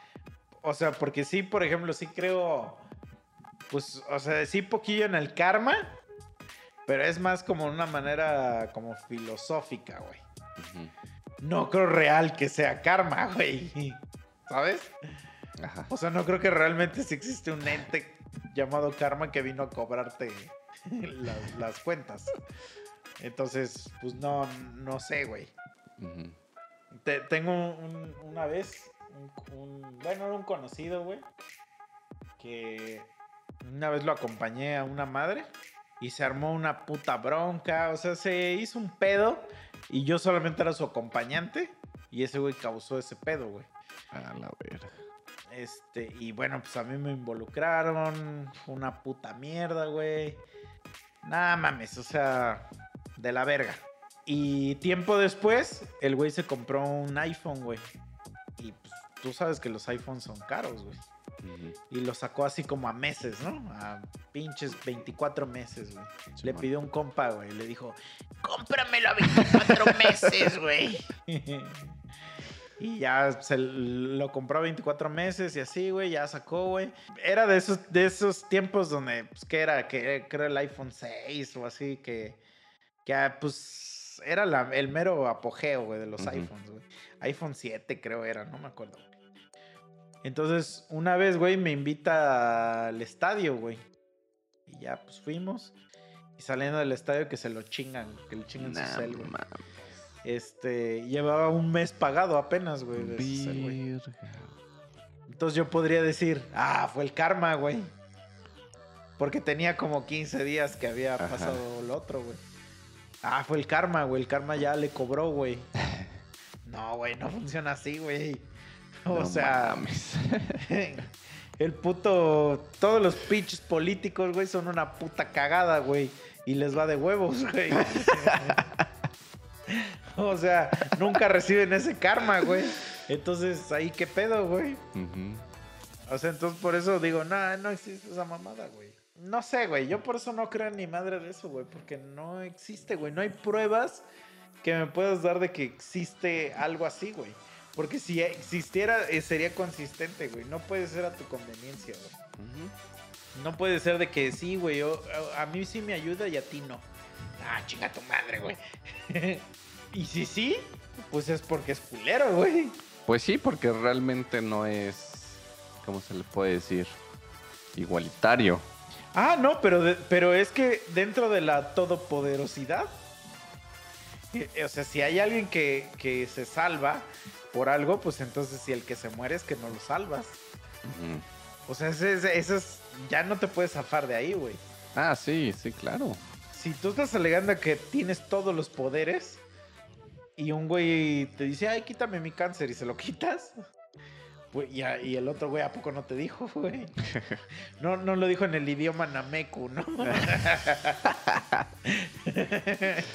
O sea, porque sí, por ejemplo, sí creo pues, o sea, sí poquillo en el karma, pero es más como una manera como filosófica, güey. No creo real que sea karma, *laughs* güey. ¿Sabes? Ajá. O sea, no creo que realmente sí existe un ente llamado karma que vino a cobrarte *laughs* las, las cuentas. Entonces, pues no, no sé, güey. Te- tengo un- una vez, un, un- bueno, era un conocido, güey, que una vez lo acompañé a una madre y se armó una puta bronca, o sea, se hizo un pedo y yo solamente era su acompañante y ese güey causó ese pedo, güey. A la verga. Este, y bueno, pues a mí me involucraron, una puta mierda, güey. Nada mames, o sea, de la verga. Y tiempo después, el güey se compró un iPhone, güey. Y pues tú sabes que los iPhones son caros, güey. Y lo sacó así como a meses, ¿no? A pinches 24 meses, güey. Sí, Le man. pidió un compa, güey. Le dijo, cómpramelo a 24 *laughs* meses, güey. *laughs* y ya se lo compró a 24 meses y así, güey. Ya sacó, güey. Era de esos, de esos tiempos donde, pues, ¿qué era? Que creo el iPhone 6 o así, que, que ah, pues, era la- el mero apogeo, güey, de los iPhones, güey. iPhone 7 creo era, no me acuerdo. Entonces, una vez, güey, me invita al estadio, güey. Y ya, pues fuimos. Y saliendo del estadio que se lo chingan, que le chingan Nah, su cel, güey. Este, llevaba un mes pagado apenas, güey. Entonces yo podría decir, ah, fue el karma, güey. Porque tenía como 15 días que había Ajá. pasado lo otro, güey. Ah, fue el karma, güey. El karma ya le cobró, güey. *laughs* No, güey, no funciona así, güey. O No sea, mames. *laughs* el puto. Todos los pinches políticos, güey, son una puta cagada, güey. Y les va de huevos, güey. *laughs* o sea, nunca reciben ese karma, güey. Entonces, ahí qué pedo, güey. O sea, entonces por eso digo, no, no existe esa mamada, güey. No sé, güey. Yo por eso no creo ni madre de eso, güey. Porque no existe, güey. No hay pruebas que me puedas dar de que existe algo así, güey. Porque si existiera, eh, sería consistente, güey. No puede ser a tu conveniencia, güey. No puede ser de que sí, güey. yo- a, a mí sí me ayuda y a ti no. Ah, chinga tu madre, güey. *laughs* y si sí, pues es porque es culero, güey. Pues sí, porque realmente no es, ¿cómo se le puede decir? Igualitario. Ah, no, pero, de- pero es que dentro de la todopoderosidad, eh, o sea, si hay alguien que, que se salva por algo, pues entonces si el que se muere es que no lo salvas. O sea, ese es, ya no te puedes zafar de ahí, güey. Ah, sí, sí, claro. Si tú estás alegando que tienes todos los poderes y un güey te dice, ay, quítame mi cáncer y se lo quitas. Y, a- y el otro güey, ¿a poco no te dijo, güey? No, no lo dijo en el idioma nameku, ¿no? *laughs*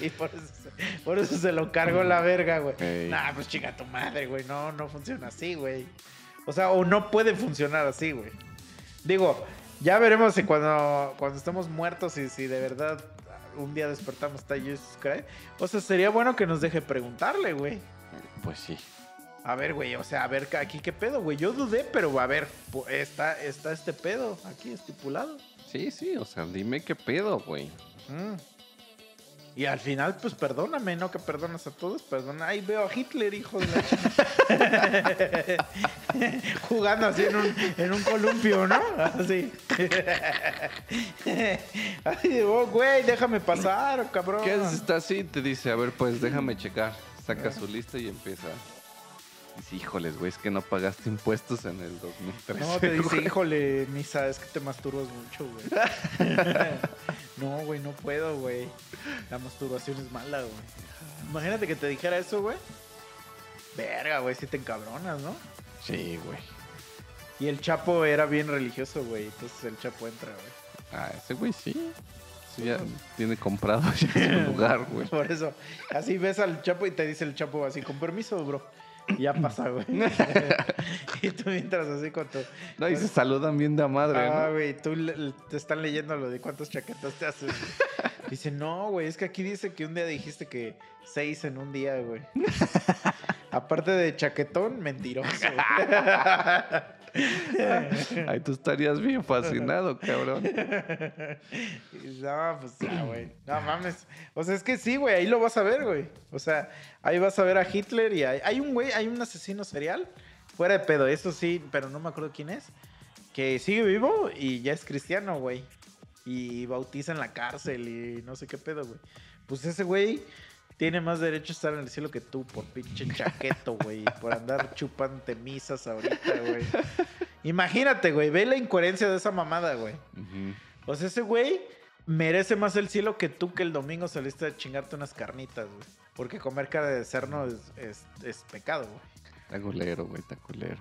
y por eso, se, por eso se lo cargó la verga, güey. Ey. Nah, pues chica tu madre, güey. No, no funciona así, güey. O sea, o no puede funcionar así, güey. Digo, ya veremos si cuando, cuando estemos muertos y si de verdad un día despertamos está Jesus Christ. O sea, sería bueno que nos deje preguntarle, güey. Pues sí. A ver, güey, o sea, a ver aquí qué pedo, güey. Yo dudé, pero a ver, está, está este pedo aquí estipulado. Sí, sí, o sea, dime qué pedo, güey. Mm. Y al final, pues perdóname, no que perdonas a todos, perdona. Ahí veo a Hitler, hijo de la. *laughs* Jugando así en un, en un columpio, ¿no? Así. *laughs* Ay, oh, güey, déjame pasar, cabrón. ¿Qué haces? Está así, te dice, a ver, pues déjame checar. Saca su lista y empieza. Dice, híjoles, güey, es que no pagaste impuestos en el 2013. No, te dice, güey". híjole, Misa, es que te masturbas mucho, güey. *laughs* no, güey, no puedo, güey. La masturbación es mala, güey. Imagínate que te dijera eso, güey. Verga, güey, si te encabronas, ¿no? Sí, güey. Y el Chapo era bien religioso, güey. Entonces el Chapo entra, güey. Ah, ese güey sí. Sí, ya tiene comprado *laughs* ya su lugar, güey. Por eso, así ves al Chapo y te dice el Chapo así, con permiso, bro. Ya pasa, güey. *laughs* *laughs* y tú mientras así con tu... No, y se saludan bien de madre, Ah, ¿no? güey, tú le- te están leyendo lo de cuántos chaquetas te haces. *laughs* Dice, no, güey, es que aquí dice que un día dijiste que seis en un día, güey. Aparte de chaquetón, mentiroso. *laughs* Ahí tú estarías bien fascinado, cabrón. *laughs* No, pues ya, güey. No mames. O sea, es que sí, güey. Ahí lo vas a ver, güey. O sea, ahí vas a ver a Hitler y hay, hay un güey, hay un asesino serial. Fuera de pedo, eso sí, pero no me acuerdo quién es. Que sigue vivo y ya es cristiano, güey. Y bautiza en la cárcel y no sé qué pedo, güey. Pues ese güey tiene más derecho a estar en el cielo que tú por pinche chaqueto, güey. Por andar chupándote misas ahorita, güey. Imagínate, güey. Ve la incoherencia de esa mamada, güey. O sea, ese güey merece más el cielo que tú que el domingo saliste a chingarte unas carnitas, güey. Porque comer carne de cerno es, es, es pecado, güey. Está culero, güey, está culero.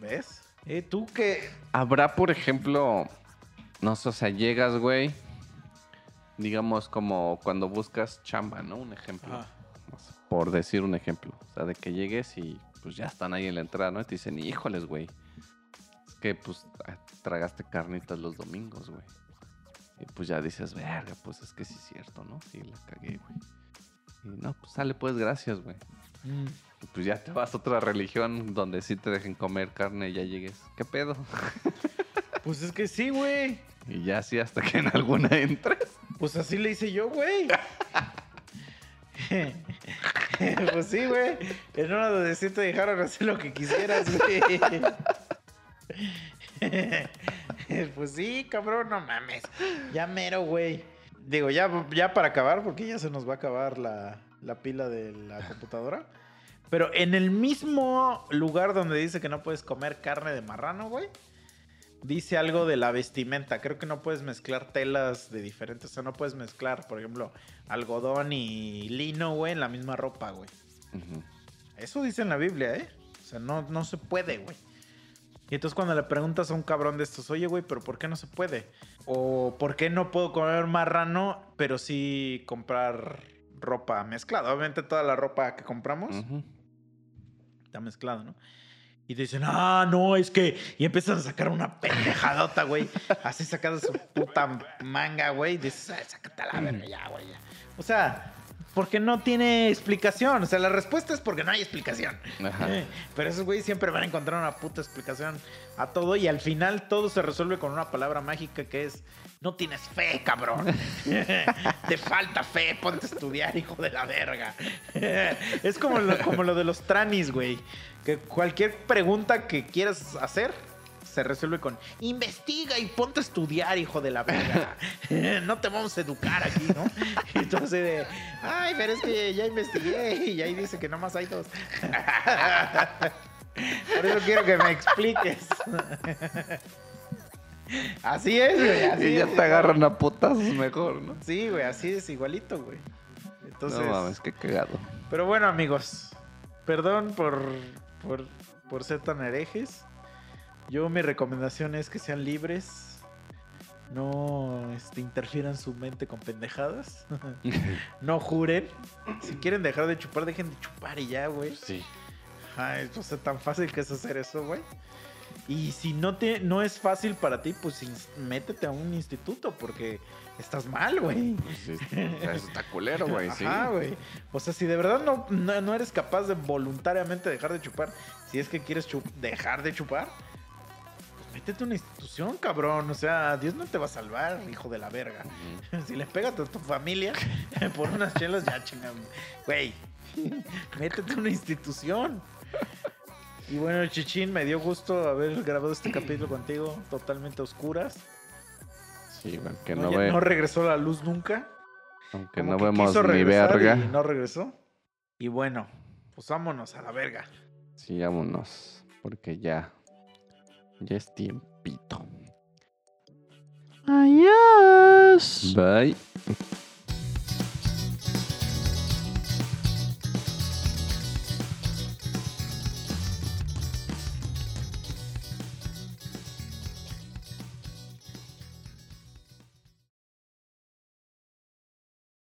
¿Ves? ¿Y tú qué? Habrá, por ejemplo, no sé, o sea, llegas, güey, digamos como cuando buscas chamba, ¿no? Un ejemplo. Por decir un ejemplo. O sea, de que llegues y pues ya están ahí en la entrada, ¿no? Y te dicen, híjoles, güey. Es que pues ah, tragaste carnitas los domingos, güey. Y pues ya dices, verga, pues es que sí es cierto, ¿no? Sí, la cagué, güey. Y no, pues sale pues, gracias, güey. mm. Y pues ya te vas a otra religión donde sí te dejen comer carne y ya llegues. ¿Qué pedo? Pues es que sí, güey. *laughs* Y ya así hasta que en alguna entres. Pues así le hice yo, güey. *laughs* pues sí, güey. En una sí te dejaron hacer lo que quisieras, güey. *laughs* pues sí, cabrón, no mames. Ya mero, güey. Digo, ya, ya para acabar, porque ya se nos va a acabar la, la pila de la computadora. Pero en el mismo lugar donde dice que no puedes comer carne de marrano, güey. Dice algo de la vestimenta. Creo que no puedes mezclar telas de diferentes. O sea, no puedes mezclar, por ejemplo, algodón y lino, güey, en la misma ropa, güey. Eso dice en la Biblia, ¿eh? O sea, no, no se puede, güey. Y entonces cuando le preguntas a un cabrón de estos, oye, güey, pero ¿por qué no se puede? O ¿por qué no puedo comer marrano, pero sí comprar ropa mezclada? Obviamente toda la ropa que compramos está mezclada, ¿no? Y dicen, ah, no, es que... Y empiezan a sacar una pendejadota, güey. Así sacada su puta manga, güey. Y dices, "Ay, sácate a la verga ya, güey. ya". O sea, porque no tiene explicación. O sea, la respuesta es porque no hay explicación. Ajá. Pero esos güeyes siempre van a encontrar una puta explicación a todo. Y al final todo se resuelve con una palabra mágica que es... No tienes fe, cabrón. *laughs* Te falta fe. Ponte a estudiar, hijo de la verga. *laughs* Es como lo, como lo de los tranis, güey. Que cualquier pregunta que quieras hacer se resuelve con investiga y ponte a estudiar, hijo de la verga. *laughs* *laughs* No te vamos a educar aquí, ¿no? Entonces, de, ay, pero es que ya investigué y ahí dice que nomás hay dos. *laughs* Por eso quiero que me expliques. Así es, güey. Así Y ya es. te agarran a putazos mejor, ¿no? Sí, güey, así es igualito, güey. Entonces, no mames, qué cagado. pero bueno, amigos, perdón por, por, por ser tan herejes. Yo mi recomendación es que sean libres. No este, interfieran su mente con pendejadas. *laughs* no juren. Si quieren dejar de chupar, dejen de chupar y ya, güey. Sí. Ay, no sé tan fácil que es hacer eso, güey. Y si no te no es fácil para ti, pues métete a un instituto porque estás mal, güey. Pues sí, o sea, eso está culero, *laughs* güey, sí. Ajá, güey. O sea, si de verdad no, no, no eres capaz de voluntariamente dejar de chupar, si es que quieres dejar de chupar, pues métete a una institución, cabrón. O sea, Dios no te va a salvar, hijo de la verga. *laughs* Si le pegas a tu familia *laughs* por unas chelas, ya chingan. Güey, métete a una institución. Y bueno, Chichín, me dio gusto haber grabado este capítulo contigo, totalmente a oscuras. Sí, güey, que no, no, ve, no regresó la luz nunca. aunque Como no que vemos quiso ni verga. Y no regresó. Y bueno, pues vámonos a la verga. Sí, vámonos, porque ya, ya es tiempito. Adiós. Bye.